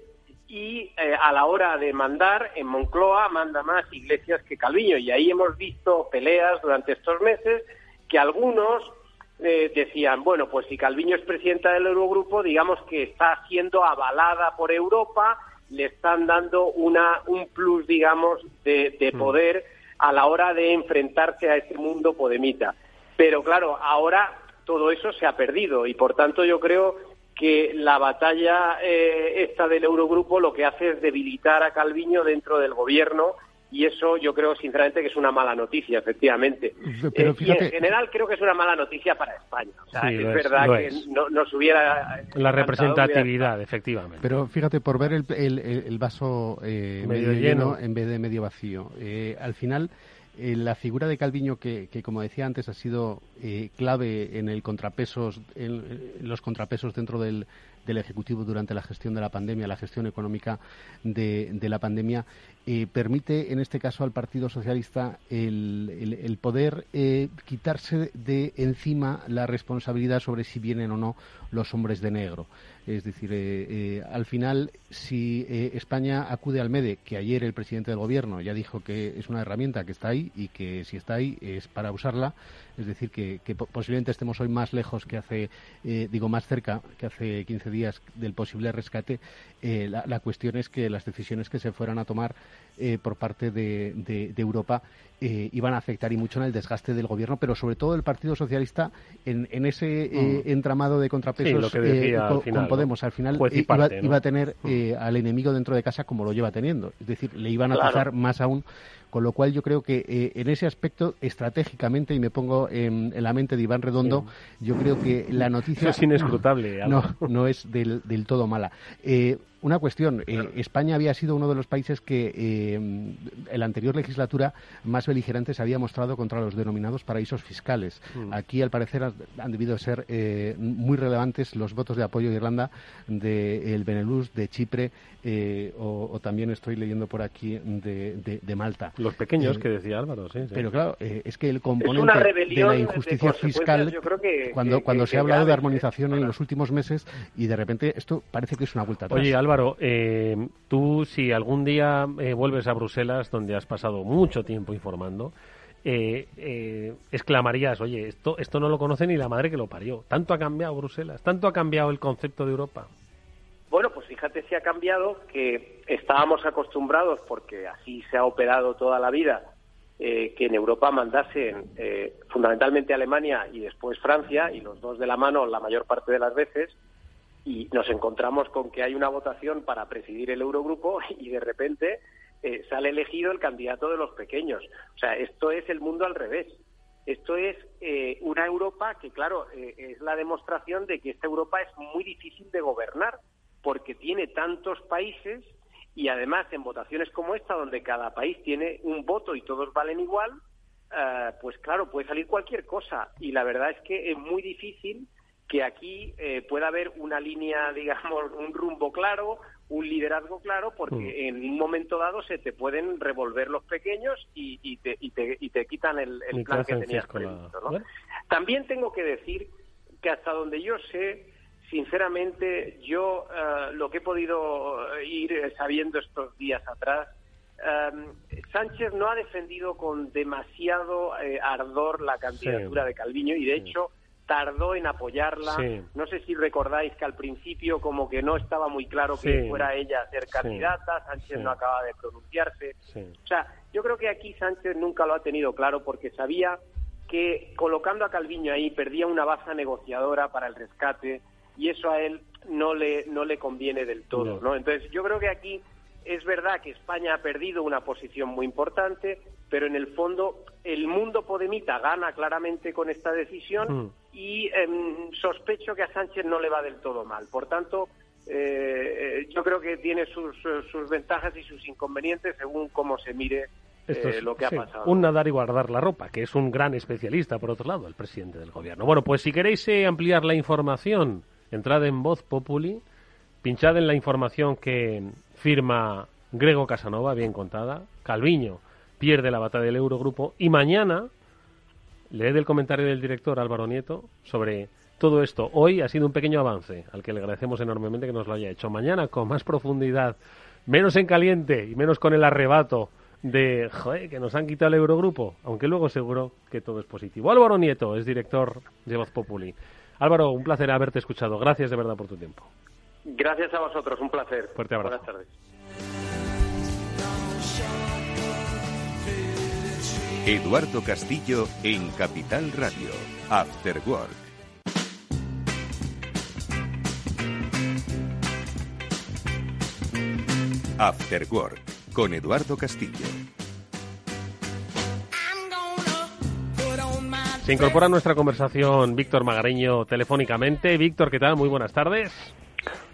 y eh, a la hora de mandar, en Moncloa manda más Iglesias que Calviño. Y ahí hemos visto peleas durante estos meses que algunos eh, decían, bueno, pues si Calviño es presidenta del Eurogrupo, digamos que está siendo avalada por Europa, le están dando una, un plus, digamos, de, de mm. poder a la hora de enfrentarse a este mundo podemita. Pero claro, ahora todo eso se ha perdido y por tanto yo creo que la batalla eh, esta del Eurogrupo lo que hace es debilitar a Calviño dentro del gobierno y eso yo creo sinceramente que es una mala noticia, efectivamente. Pero eh, y en general creo que es una mala noticia para España. O sea, es, verdad que no nos hubiera... La representatividad, efectivamente. Pero fíjate, por ver el, vaso eh, medio, lleno, en vez de medio vacío, al final eh, la figura de Calviño, que, como decía antes, ha sido eh, clave en el en, los contrapesos dentro del, Ejecutivo durante la gestión de la pandemia, la gestión económica de, la pandemia, eh, permite en este caso al Partido Socialista el, poder quitarse de encima la responsabilidad sobre si vienen o no los hombres de negro. Es decir, eh, eh, al final, si eh, España acude al MEDE, que ayer el presidente del Gobierno ya dijo que es una herramienta que está ahí y que si está ahí es para usarla, es decir, que, posiblemente estemos hoy más lejos que hace, digo, más cerca que hace 15 días del posible rescate, la, cuestión es que las decisiones que se fueran a tomar por parte de Europa eh, iban a afectar y mucho en el desgaste del gobierno, pero sobre todo el Partido Socialista en, ese eh, mm. entramado de contrapesos eh, con, Podemos. Al final iba, a tener mm. al enemigo dentro de casa como lo lleva teniendo. Es decir, le iban a claro. más aún con lo cual yo creo que en ese aspecto, estratégicamente, y me pongo en, la mente de Iván Redondo, yo creo que la noticia... es inescrutable. No, no es del, del todo mala. Una cuestión, eh, España había sido uno de los países que eh, en la anterior legislatura más beligerantes había mostrado contra los denominados paraísos fiscales. Mm. Aquí, al parecer, han debido ser eh, muy relevantes los votos de apoyo de Irlanda, del Benelux, de Chipre, o, también estoy leyendo por aquí de, Malta. Los pequeños que decía Álvaro, sí. Pero claro, es que el componente de la injusticia fiscal, cuando, cuando se ha hablado de armonización en los últimos meses, y de repente esto parece que es una vuelta atrás. Oye, Álvaro, Álvaro, eh, tú si algún día eh, vuelves a Bruselas, donde has pasado mucho tiempo informando, eh, exclamarías, oye, esto, esto no lo conoce ni la madre que lo parió. Tanto ha cambiado Bruselas, tanto ha cambiado el concepto de Europa. Bueno, pues fíjate si ha cambiado que estábamos acostumbrados, porque así se ha operado toda la vida, que en Europa mandasen fundamentalmente Alemania y después Francia, y los dos de la mano la mayor parte de las veces, y nos encontramos con que hay una votación para presidir el Eurogrupo y de repente eh, sale elegido el candidato de los pequeños. O sea, esto es el mundo al revés. Esto es eh, una Europa que, claro, eh, es la demostración de que esta Europa es muy difícil de gobernar porque tiene tantos países y además en votaciones como esta, donde cada país tiene un voto y todos valen igual, pues claro, puede salir cualquier cosa. Y la verdad es que es muy difícil que aquí eh, pueda haber una línea, digamos, un rumbo claro, un liderazgo claro, porque mm. en un momento dado se te pueden revolver los pequeños y, y, te, y, te, y te quitan el, plan que tenías previsto. ¿no? También tengo que decir que hasta donde yo sé, sinceramente, yo eh, lo que he podido ir sabiendo estos días atrás, eh, Sánchez no ha defendido con demasiado ardor la candidatura de Calviño y de hecho tardó en apoyarla. No sé si recordáis que al principio como que no estaba muy claro que fuera ella a ser candidata, Sánchez no acaba de pronunciarse. O sea, yo creo que aquí Sánchez nunca lo ha tenido claro porque sabía que colocando a Calviño ahí perdía una baza negociadora para el rescate y eso a él no le, no le conviene del todo. ¿no? Entonces, yo creo que aquí es verdad que España ha perdido una posición muy importante, pero en el fondo el mundo podemita gana claramente con esta decisión Mm. Y em, sospecho que a Sánchez no le va del todo mal. Por tanto, eh, yo creo que tiene sus, sus ventajas y sus inconvenientes según cómo se mire Esto eh, es, lo que sí, ha pasado. Un nadar y guardar la ropa, que es un gran especialista, por otro lado, el presidente del gobierno. Bueno, pues si queréis eh, ampliar la información, entrad en Voz Populi, pinchad en la información que firma Grego Casanova, bien contada, Calviño pierde la batalla del Eurogrupo, y mañana leed el comentario del director Álvaro Nieto sobre todo esto. Hoy ha sido un pequeño avance, al que le agradecemos enormemente que nos lo haya hecho. Mañana, con más profundidad, menos en caliente y menos con el arrebato de joder, que nos han quitado el Eurogrupo, aunque luego seguro que todo es positivo. Álvaro Nieto es director de Voz Populi. Álvaro, un placer haberte escuchado. Gracias de verdad por tu tiempo. Gracias a vosotros, un placer. Fuerte abrazo. Buenas tardes. Eduardo Castillo en Capital Radio. After Work. After Work con Eduardo Castillo. Se incorpora a nuestra conversación Víctor Magareño telefónicamente. Víctor, ¿qué tal? Muy buenas tardes.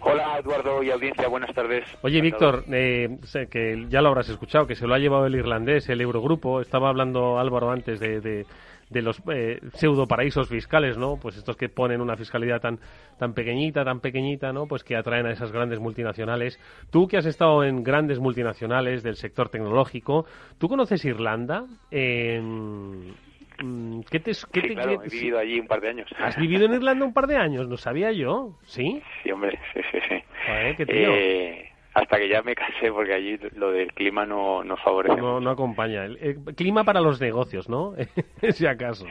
Hola Eduardo y audiencia, buenas tardes. Oye, Víctor, eh, sé que ya lo habrás escuchado, que se lo ha llevado el irlandés, el Eurogrupo. Estaba hablando Álvaro antes de, de, de los eh, pseudo paraísos fiscales, ¿no? Pues estos que ponen una fiscalidad tan, tan pequeñita, tan pequeñita, ¿no? Pues que atraen a esas grandes multinacionales. Tú que has estado en grandes multinacionales del sector tecnológico, ¿tú conoces Irlanda? Eh, ¿Qué te, qué Sí, te- claro, qué- he vivido allí un par de años. ¿Has vivido en Irlanda un par de años? No sabía yo. ¿Sí? Sí, hombre, sí, sí, sí. Joder, qué tío. Eh, hasta que ya me casé porque allí lo del clima no, no favorece. No, no acompaña. El, el clima para los negocios, ¿no? si acaso.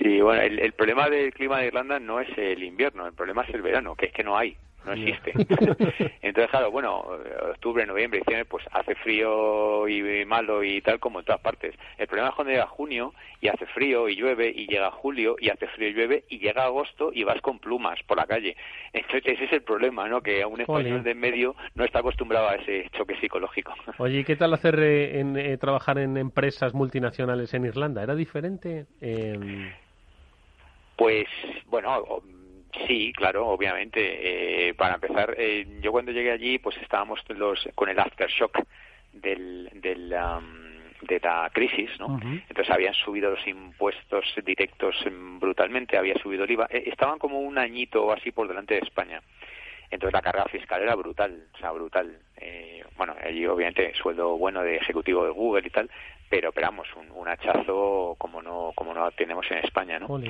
Y bueno, el, el problema del clima de Irlanda no es el invierno, el problema es el verano, que es que no hay, no existe. Entonces, claro, bueno, octubre, noviembre, diciembre, pues hace frío y malo y tal como en todas partes. El problema es cuando llega junio y hace frío y llueve y llega julio y hace frío y llueve y llega agosto y vas con plumas por la calle. Entonces ese es el problema, ¿no? Que a un español de en medio no está acostumbrado a ese choque psicológico. Oye, ¿y qué tal hacer eh, en, eh, trabajar en empresas multinacionales en Irlanda? ¿Era diferente? Eh, Pues bueno, sí, claro, obviamente. Eh, para empezar, eh, yo cuando llegué allí, pues estábamos los con el aftershock del, de la crisis, ¿no? Entonces habían subido los impuestos directos brutalmente, había subido el IVA. Eh, estaban como un añito o así por delante de España. Entonces la carga fiscal era brutal, o sea, brutal. Eh, bueno, allí obviamente sueldo bueno de ejecutivo de Google y tal, pero esperamos un, un hachazo como no como no tenemos en España, ¿no?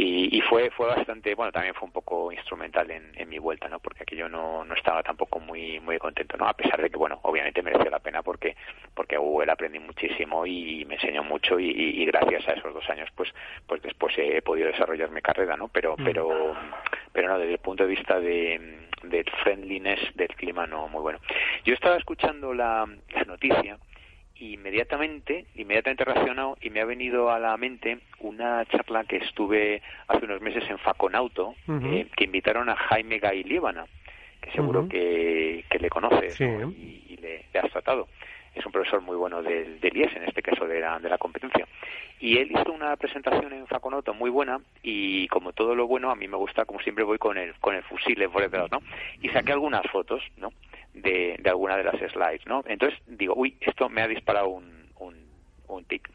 Y, y fue fue bastante bueno también fue un poco instrumental en, en mi vuelta no porque aquello no, no estaba tampoco muy muy contento no a pesar de que bueno obviamente mereció la pena porque porque a Google aprendí muchísimo y me enseñó mucho y, y- gracias a esos dos años pues pues después he podido desarrollar mi carrera no pero Mm. pero pero no desde el punto de vista de del friendliness del clima no muy bueno. Yo estaba escuchando la, la noticia inmediatamente, inmediatamente relacionado y me ha venido a la mente una charla que estuve hace unos meses en Faconauto, eh, que invitaron a Jaime Gay Líbana, que seguro que, que le conoces Sí. ¿no? y, y le, le has tratado. Es un profesor muy bueno del, del IES, en este caso de la, de la competencia. Y él hizo una presentación en Faconauto muy buena y como todo lo bueno, a mí me gusta, como siempre voy con el, con el fusil en ¿no? Y saqué algunas fotos, ¿no? De, de alguna de las slides, ¿no? Entonces digo, uy, esto me ha disparado un, un, un tic.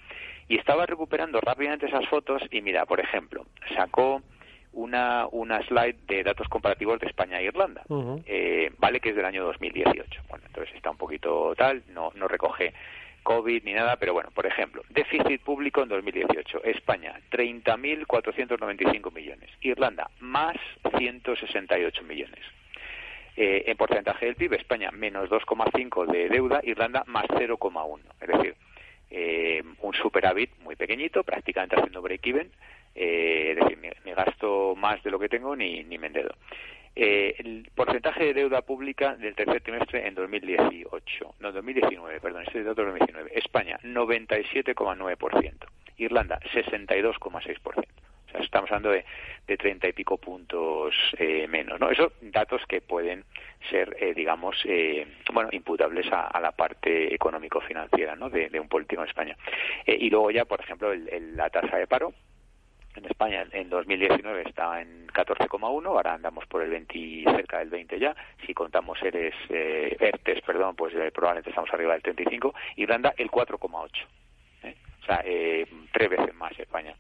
Y estaba recuperando rápidamente esas fotos y mira, por ejemplo, sacó una, una slide de datos comparativos de España e Irlanda. Eh, vale que es del año 2018. Bueno, entonces está un poquito tal, no, no recoge COVID ni nada, pero bueno, por ejemplo, déficit público en 2018. España, 30.495 millones. Irlanda, más 168 millones. Eh, en porcentaje del PIB, España, menos 2,5 de deuda, Irlanda, más 0,1. Es decir, eh, un superávit muy pequeñito, prácticamente haciendo break-even, eh, es decir, ni, gasto más de lo que tengo ni, ni me endeudo. Eh, el porcentaje de deuda pública del tercer trimestre en 2018, no, 2019, perdón, este es de 2019. España, 97,9%. Irlanda 62,6% estamos hablando de, de 30 y pico puntos eh, menos, ¿no? Esos datos que pueden ser, eh, digamos, eh, bueno, imputables a, la parte económico-financiera, ¿no? De, un político en España. y luego ya, por ejemplo, el, la tasa de paro, en España en 2019 estaba en 14,1, ahora andamos por el 20, cerca del 20 ya. Si contamos eres eh, ERTES, perdón, pues probablemente estamos arriba del 35. Irlanda el 4,8. O sea, tres veces más España.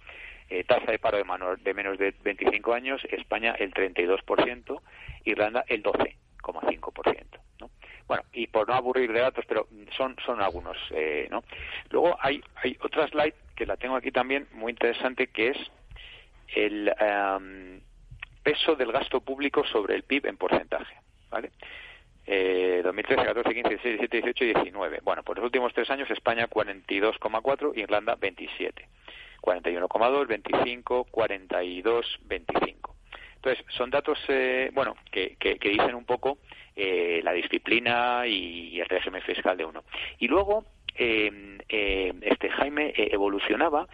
Eh, tasa de paro de, de menos de 25 años, España el 32%, Irlanda el 12,5%. ¿no? Bueno, y por no aburrir de datos, pero son, son algunos. Eh, ¿no? Luego hay, hay otra slide que la tengo aquí también muy interesante, que es el em, peso del gasto público sobre el PIB en porcentaje. ¿vale? Eh, 2013, 14, 15, 16, 17, 18 y 19. Bueno, por los últimos tres años España 42,4, Irlanda 27. 41,2, 25, 42, 25. Entonces, son datos, eh, bueno, que, que, dicen un poco eh, la disciplina y, el régimen fiscal de uno. Y luego, em, em, este Jaime eh, evolucionaba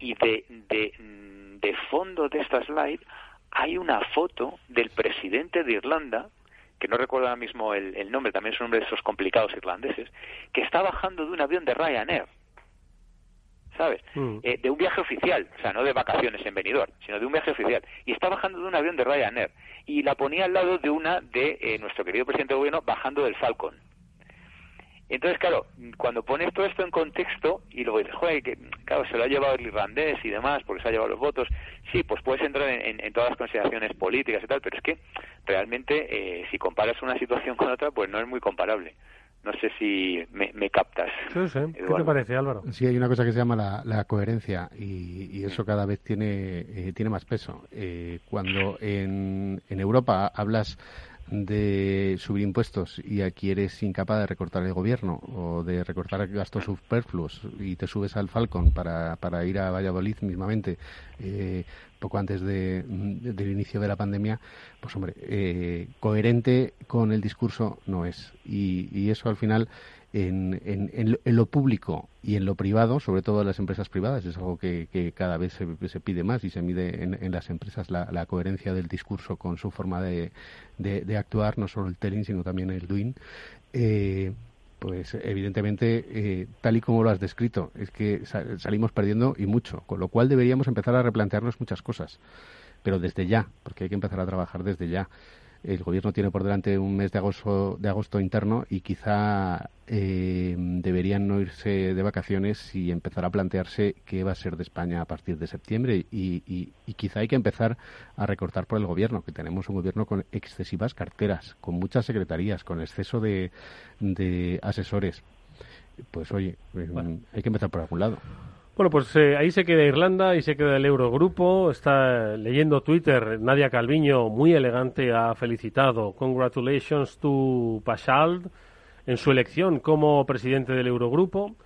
y de, de, de fondo de esta slide hay una foto del presidente de Irlanda, que no recuerdo ahora mismo el, el nombre, también es un nombre de esos complicados irlandeses, que está bajando de un avión de Ryanair. ¿Sabes? Mm. Eh, de un viaje oficial, o sea, no de vacaciones en Benidorm, sino de un viaje oficial. Y está bajando de un avión de Ryanair. Y la ponía al lado de una de eh, nuestro querido presidente de gobierno bajando del Falcon. Entonces, claro, cuando pones todo esto en contexto y luego dices, joder, que claro, se lo ha llevado el irlandés y demás, porque se ha llevado los votos, sí, pues puedes entrar en, todas las consideraciones políticas y tal, pero es que realmente eh, si comparas una situación con otra, pues no es muy comparable. No sé si me, captas. Sí, sí. ¿Qué te parece, Álvaro? Sí, hay una cosa que se llama la, coherencia y, eso cada vez tiene, eh, tiene más peso. Eh, cuando en, en Europa hablas de subir impuestos y aquí eres incapaz de recortar el gobierno o de recortar gastos superfluos y te subes al Falcon para, para ir a Valladolid mismamente eh, poco antes de, del inicio de la pandemia, pues hombre, eh, coherente con el discurso no es. Y, y eso al final en, en, en, lo público y en lo privado, sobre todo en las empresas privadas, es algo que, que cada vez se, pide más y se mide en, las empresas la, la, coherencia del discurso con su forma de, de, actuar, no solo el telling, sino también el doing. Eh, pues evidentemente, eh, tal y como lo has descrito, es que salimos perdiendo y mucho, con lo cual deberíamos empezar a replantearnos muchas cosas, pero desde ya, porque hay que empezar a trabajar desde ya el gobierno tiene por delante un mes de agosto, de agosto interno y quizá eh, deberían no irse de vacaciones y empezar a plantearse qué va a ser de España a partir de septiembre y, quizá hay que empezar a recortar por el gobierno, que tenemos un gobierno con excesivas carteras, con muchas secretarías, con exceso de, asesores. Pues oye, eh, hay que empezar por algún lado. Bueno, pues eh, ahí se queda Irlanda, y se queda el Eurogrupo. Está leyendo Twitter, Nadia Calviño, muy elegante, ha felicitado. Congratulations to Pachald en su elección como presidente del Eurogrupo.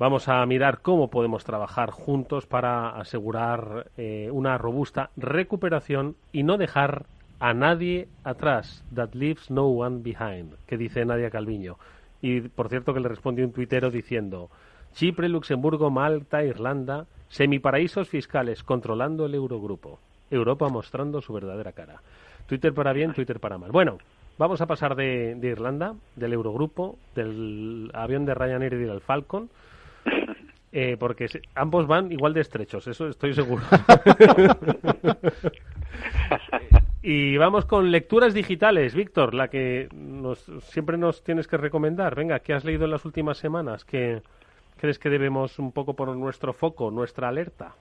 Vamos a mirar cómo podemos trabajar juntos para asegurar eh, una robusta recuperación y no dejar a nadie atrás. That leaves no one behind, que dice Nadia Calviño. Y por cierto que le respondió un tuitero diciendo Chipre, Luxemburgo, Malta, Irlanda, semiparaísos fiscales controlando el Eurogrupo. Europa mostrando su verdadera cara. Twitter para bien, Twitter para mal. Bueno, vamos a pasar de, Irlanda, del Eurogrupo, del avión de Ryanair y del Falcon, eh, porque ambos van igual de estrechos, eso estoy seguro. y vamos con lecturas digitales, Víctor, la que siempre nos tienes que recomendar. Venga, ¿qué has leído en las últimas semanas? Que crees que debemos un poco poner nuestro foco, nuestra alerta?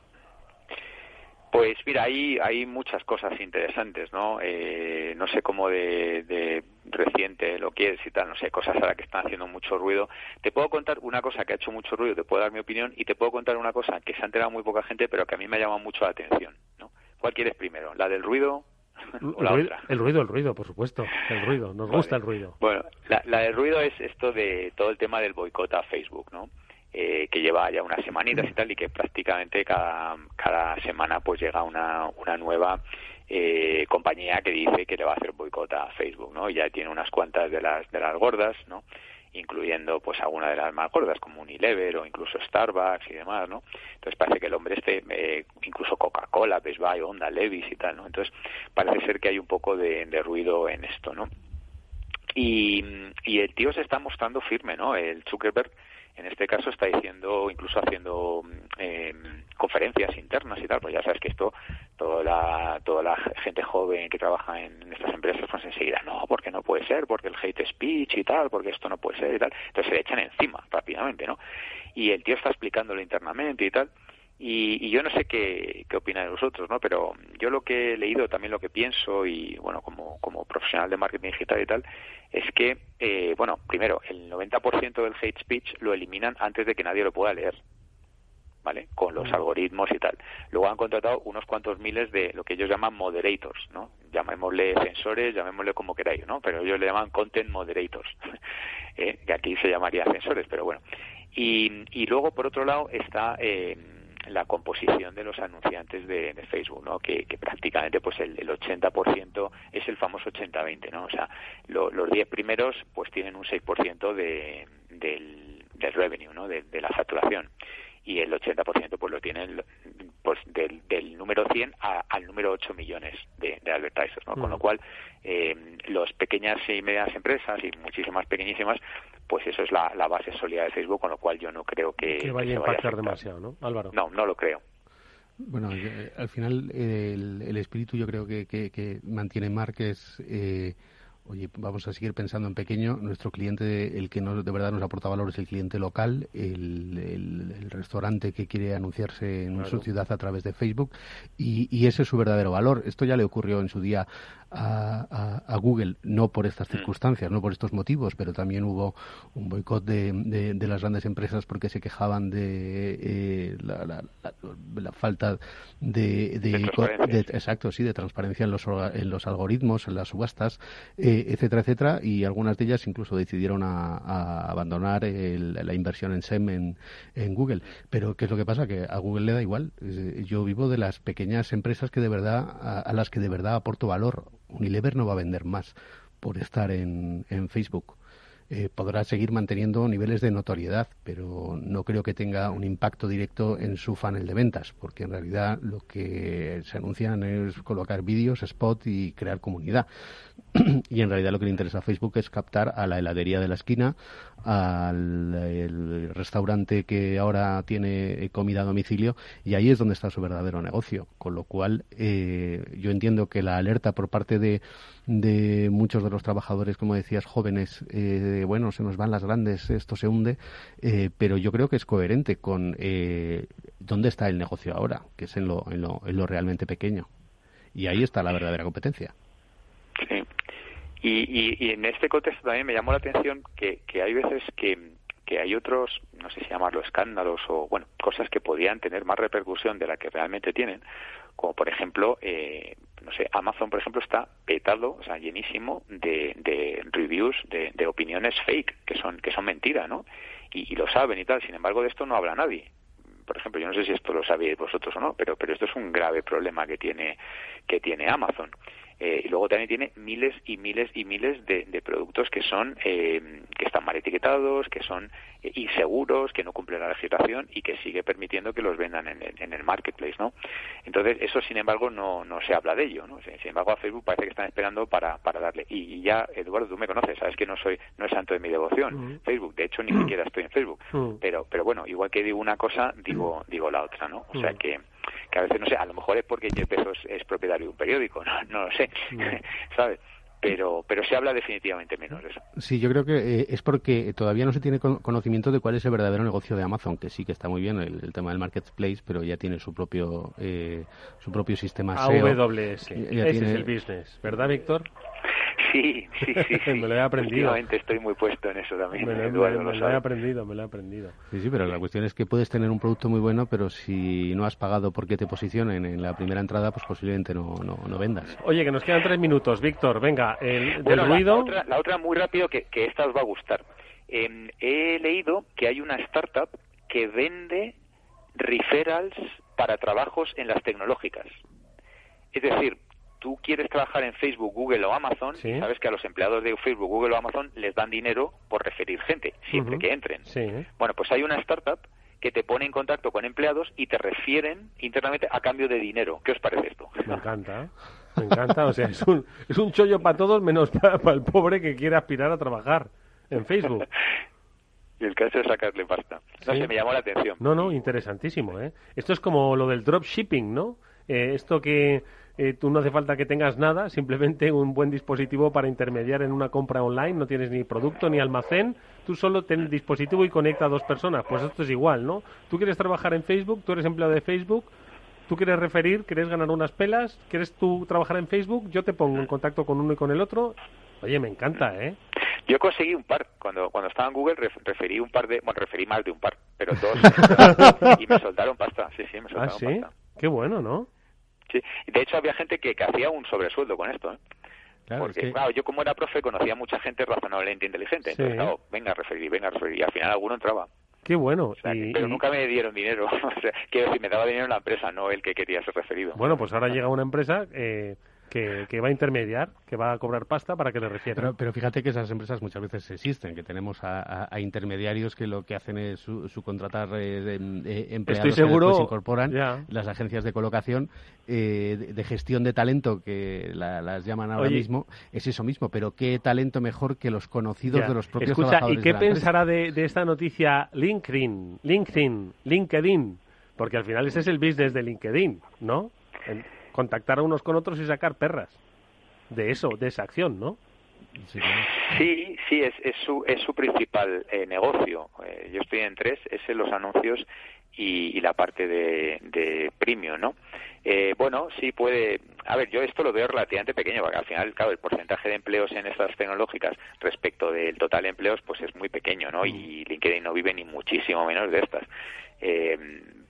Pues mira, hay, hay muchas cosas interesantes, ¿no? Eh, no sé cómo de, reciente lo quieres y tal, no sé, cosas a las que están haciendo mucho ruido. Te puedo contar una cosa que ha hecho mucho ruido, te puedo dar mi opinión, y te puedo contar una cosa que se ha enterado muy poca gente, pero que a mí me ha llamado mucho la atención, ¿no? ¿Cuál quieres primero? ¿La del ruido o la el, ruido, otra? el ruido, el ruido, por supuesto, el ruido, nos gusta el ruido. Bueno, la, la del ruido es esto de todo el tema del boicot a Facebook, ¿no? Eh, que lleva ya unas semanitas y tal y que prácticamente cada, cada semana pues llega una, una nueva eh, compañía que dice que le va a hacer boicot a Facebook, ¿no? Ya tiene unas cuantas de las de las gordas, ¿no? incluyendo pues alguna de las más gordas como Unilever o incluso Starbucks y demás, ¿no? Entonces parece que el hombre este, eh, incluso Coca-Cola, Best Buy, Honda, Levis y tal, ¿no? Entonces parece ser que hay un poco de, de ruido en esto, ¿no? Y, y el tío se está mostrando firme, ¿no? El Zuckerberg en este caso está diciendo, incluso haciendo eh, conferencias internas y tal, pues ya sabes que esto, toda la, toda la gente joven que trabaja en estas empresas, pues enseguida, no, porque no puede ser, porque el hate speech y tal, porque esto no puede ser y tal, entonces se le echan encima rápidamente, ¿no? Y el tío está explicándolo internamente y tal, y, y, yo no sé qué, qué opinan vosotros, ¿no? Pero yo lo que he leído, también lo que pienso, y bueno, como, como profesional de marketing digital y tal, es que, eh, bueno, primero, el 90% del hate speech lo eliminan antes de que nadie lo pueda leer, ¿vale? Con los algoritmos y tal. Luego han contratado unos cuantos miles de lo que ellos llaman moderators, ¿no? Llamémosle censores, llamémosle como queráis, ¿no? Pero ellos le llaman content moderators, eh, que aquí se llamaría censores, pero bueno. Y, y luego, por otro lado, está... Eh, la composición de los anunciantes de, Facebook, ¿no? Que, prácticamente pues el, el 80% es el famoso 80-20, ¿no? O sea, los 10 primeros pues tienen un 6% de, del, del revenue, ¿no? De, la facturación y el 80% pues lo tienen pues del, del número 100 al número 8 millones de, de advertisers, ¿no? Con lo mm. cual, eh, las pequeñas y medianas empresas y muchísimas pequeñísimas pues eso es la, base sólida de Facebook, con lo cual yo no creo que, que vaya a impactar demasiado, ¿no, Álvaro? No, no lo creo. Bueno, al final el, espíritu yo creo que, que, mantiene Mark es eh, oye, vamos a seguir pensando en pequeño. Nuestro cliente, el que nos, de verdad nos aporta valor es el cliente local, el, el, restaurante que quiere anunciarse en su ciudad a través de Facebook y, y, ese es su verdadero valor. Esto ya le ocurrió en su día a, a, Google, no por estas mm. circunstancias, no por estos motivos, pero también hubo un boicot de, de, las grandes empresas porque se quejaban de eh, la, la, la, falta de, de, exacto, sí, de transparencia en los, en los algoritmos, en las subastas. Eh, etcétera, etcétera, y algunas de ellas incluso decidieron a, abandonar la inversión en SEM en, Google. Pero ¿qué es lo que pasa? Que a Google le da igual. Yo vivo de las pequeñas empresas que de verdad a, las que de verdad aporto valor. Unilever no va a vender más por estar en, en Facebook. Eh, podrá seguir manteniendo niveles de notoriedad, pero no creo que tenga un impacto directo en su funnel de ventas, porque en realidad lo que se anuncian es colocar vídeos, spot y crear comunidad. y en realidad lo que le interesa a Facebook es captar a la heladería de la esquina, al restaurante que ahora tiene comida a domicilio y ahí es donde está su verdadero negocio. Con lo cual eh, yo entiendo que la alerta por parte de, de muchos de los trabajadores, como decías, jóvenes, eh, bueno, se nos van las grandes, esto se hunde, eh, pero yo creo que es coherente con eh, dónde está el negocio ahora, que es en lo, en lo, en lo realmente pequeño. Y ahí está la verdadera competencia. Y, y, en este contexto también me llamó la atención que, que hay veces que, hay otros, no sé si llamarlo escándalos o, bueno, cosas que podían tener más repercusión de la que realmente tienen, como por ejemplo, eh, no sé, Amazon, por ejemplo, está petado, o sea, llenísimo de, de reviews, de, de opiniones fake, que son, que son mentira, ¿no? Y, lo saben y tal, sin embargo, de esto no habla nadie. Por ejemplo, yo no sé si esto lo sabéis vosotros o no, pero, pero esto es un grave problema que tiene, que tiene Amazon. Eh, y luego también tiene miles y miles y miles de, de productos que son eh, que están mal etiquetados, que son eh, inseguros, que no cumplen la legislación y que sigue permitiendo que los vendan en el, en el marketplace, ¿no? Entonces eso, sin embargo, no, no se habla de ello, ¿no? Sin embargo, a Facebook parece que están esperando para, para darle. Y, ya, Eduardo, tú me conoces, sabes que no soy no es santo de mi devoción. Facebook, de hecho, ni siquiera estoy en Facebook. Pero, pero bueno, igual que digo una cosa, digo digo la otra, ¿no? O sea que que a veces no sé, a lo mejor es porque Jeff Bezos es propietario de un periódico, no, no lo sé, ¿sabes? pero pero se habla definitivamente menos de eso. Sí, yo creo que eh, es porque todavía no se tiene conocimiento de cuál es el verdadero negocio de Amazon, que sí que está muy bien el, tema del marketplace, pero ya tiene su propio eh, su propio sistema SEO. AWS, ese es el business, ¿verdad, Víctor? Sí, sí, sí. me lo he aprendido. estoy muy puesto en eso también. Me, lo, he aprendido, me lo he aprendido. Sí, sí, pero la cuestión es que puedes tener un producto muy bueno, pero si no has pagado porque te posicionen en la primera entrada, pues posiblemente no, no, no vendas. Oye, que nos quedan tres minutos. Víctor, venga, el del ruido... La, otra, muy rápido, que, que esta os va a gustar. Em, he leído que hay una startup que vende referrals para trabajos en las tecnológicas. Es decir, tú quieres trabajar en Facebook, Google o Amazon, sabes que a los empleados de Facebook, Google o Amazon les dan dinero por referir gente, siempre que entren. Bueno, pues hay una startup que te pone en contacto con empleados y te refieren internamente a cambio de dinero. ¿Qué os parece esto? Me encanta, me encanta. O sea, es un, es un chollo para todos menos para, el pobre que quiere aspirar a trabajar en Facebook. y el caso es sacarle pasta. No sé, me llamó la atención. No, no, interesantísimo, ¿eh? Esto es como lo del dropshipping, ¿no? Eh, esto que eh, tú no hace falta que tengas nada, simplemente un buen dispositivo para intermediar en una compra online, no tienes ni producto ni almacén, tú solo tienes dispositivo y conecta a dos personas. Pues esto es igual, ¿no? Tú quieres trabajar en Facebook, tú eres empleado de Facebook, tú quieres referir, quieres ganar unas pelas, quieres tú trabajar en Facebook, yo te pongo en contacto con uno y con el otro. Oye, me encanta, ¿eh? Yo conseguí un par. Cuando, cuando estaba en Google referí un par de... Bueno, referí más de un par, pero dos. y me soltaron pasta. Sí, sí, me soltaron ¿Ah, sí? Qué bueno, ¿no? Sí. De hecho, había gente que, que hacía un sobresueldo con esto, ¿eh? Claro, Porque, claro, yo como era profe conocía mucha gente razonablemente inteligente. Entonces, claro, venga a referir, venga a referir. Y al final alguno entraba. Qué bueno. pero nunca me dieron dinero. o sea, quiero decir, me daba dinero la empresa, no el que quería ser referido. Bueno, pues ahora llega una empresa eh, que, va a intermediar, que va a cobrar pasta para que le refieran. Pero, fíjate que esas empresas muchas veces existen, que tenemos a, intermediarios que lo que hacen es su, contratar eh, eh, empleados Estoy seguro, que se incorporan, las agencias de colocación eh, de, gestión de talento que las llaman ahora mismo, es eso mismo, pero qué talento mejor que los conocidos de los propios Escucha, ¿y qué pensará de, de, esta noticia LinkedIn, LinkedIn, LinkedIn? Porque al final ese es el business de LinkedIn, ¿no? Contactar a unos con otros y sacar perras de eso, de esa acción, ¿no? Sí, sí, es, es, su, es su principal eh, negocio. Eh, yo estoy en tres, es en los anuncios y, la parte de, de premium, ¿no? Eh, bueno, sí puede. A ver, yo esto lo veo relativamente pequeño, porque al final, claro, el porcentaje de empleos en estas tecnológicas respecto del total de empleos, pues es muy pequeño, ¿no? Y mm. LinkedIn no vive ni muchísimo menos de estas.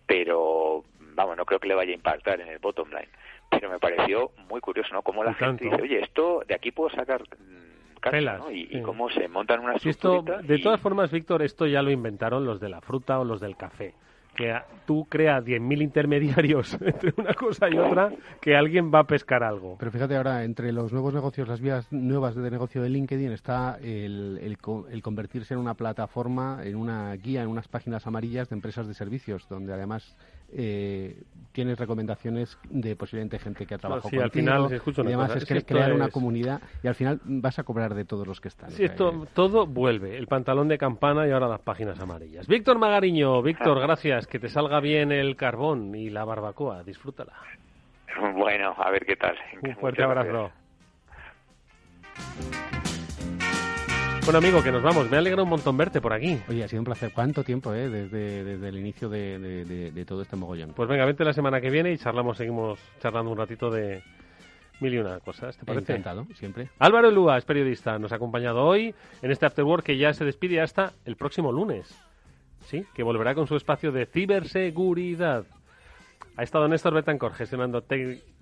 pero, vamos, no creo que le vaya a impactar en el bottom line pero me pareció muy curioso, ¿no? Cómo la gente dice, oye, esto de aquí puedo sacar Pelas, ¿no? y, cómo se montan unas esto, De todas formas, Víctor, esto ya lo inventaron los de la fruta o los del café. Que tú creas 10.000 intermediarios entre una cosa y otra, que alguien va a pescar algo. Pero fíjate ahora, entre los nuevos negocios, las vías nuevas de negocio de LinkedIn, está el, el convertirse en una plataforma, en una guía, en unas páginas amarillas de empresas de servicios, donde además eh, tienes recomendaciones de posiblemente gente que ha trabajado al final y además es, que crear una comunidad y al final vas a cobrar de todos los que están. Sí, esto, todo vuelve, el pantalón de campana y ahora las páginas amarillas. Víctor Magariño, Víctor, gracias, que te salga bien el carbón y la barbacoa, disfrútala. Bueno, a ver qué tal. Un fuerte abrazo. Bueno, amigo, que nos vamos. Me alegra un montón verte por aquí. Oye, ha sido un placer. ¿Cuánto tiempo, eh? Desde, desde el inicio de, todo este mogollón. Pues venga, vente la semana que viene y charlamos, seguimos charlando un ratito de mil y una cosas. ¿Te parece? Encantado, siempre. Álvaro Lúa es periodista. Nos ha acompañado hoy en este Afterwork que ya se despide hasta el próximo lunes. Sí, que volverá con su espacio de ciberseguridad. Ha estado Néstor Betancor gestionando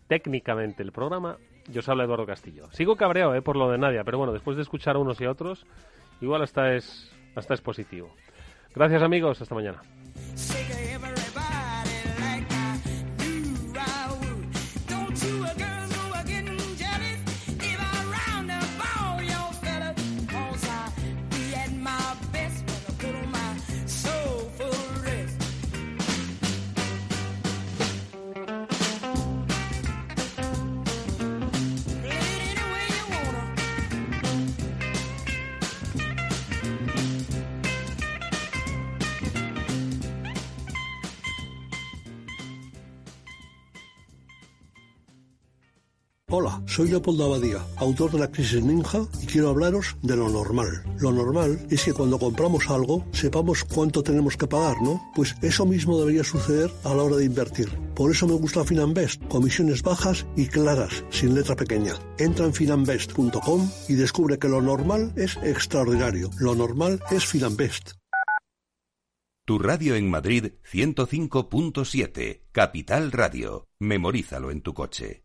técnicamente el programa yo os habla Eduardo Castillo. Sigo cabreado eh, por lo de Nadia, pero bueno, después de escuchar a unos y a otros, igual hasta es, hasta es positivo. Gracias amigos, hasta mañana. Hola, soy Leopoldo Abadía, autor de La Crisis Ninja, y quiero hablaros de lo normal. Lo normal es que cuando compramos algo sepamos cuánto tenemos que pagar, ¿no? Pues eso mismo debería suceder a la hora de invertir. Por eso me gusta Finanbest, comisiones bajas y claras, sin letra pequeña. Entra en finanbest.com y descubre que lo normal es extraordinario. Lo normal es Finanbest. Tu radio en Madrid 105.7, Capital Radio. Memorízalo en tu coche.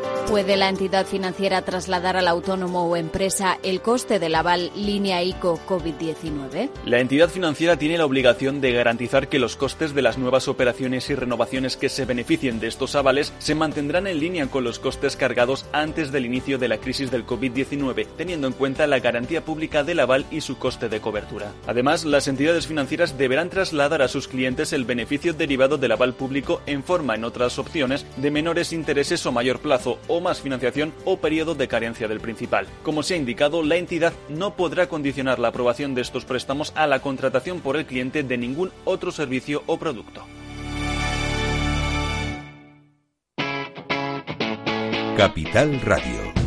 ¿Puede la entidad financiera trasladar al autónomo o empresa el coste del aval línea ICO COVID-19? La entidad financiera tiene la obligación de garantizar que los costes de las nuevas operaciones y renovaciones que se beneficien de estos avales se mantendrán en línea con los costes cargados antes del inicio de la crisis del COVID-19, teniendo en cuenta la garantía pública del aval y su coste de cobertura. Además, las entidades financieras deberán trasladar a sus clientes el beneficio derivado del aval público en forma en otras opciones de menores intereses o mayor plazo o más financiación o periodo de carencia del principal. Como se ha indicado, la entidad no podrá condicionar la aprobación de estos préstamos a la contratación por el cliente de ningún otro servicio o producto. Capital Radio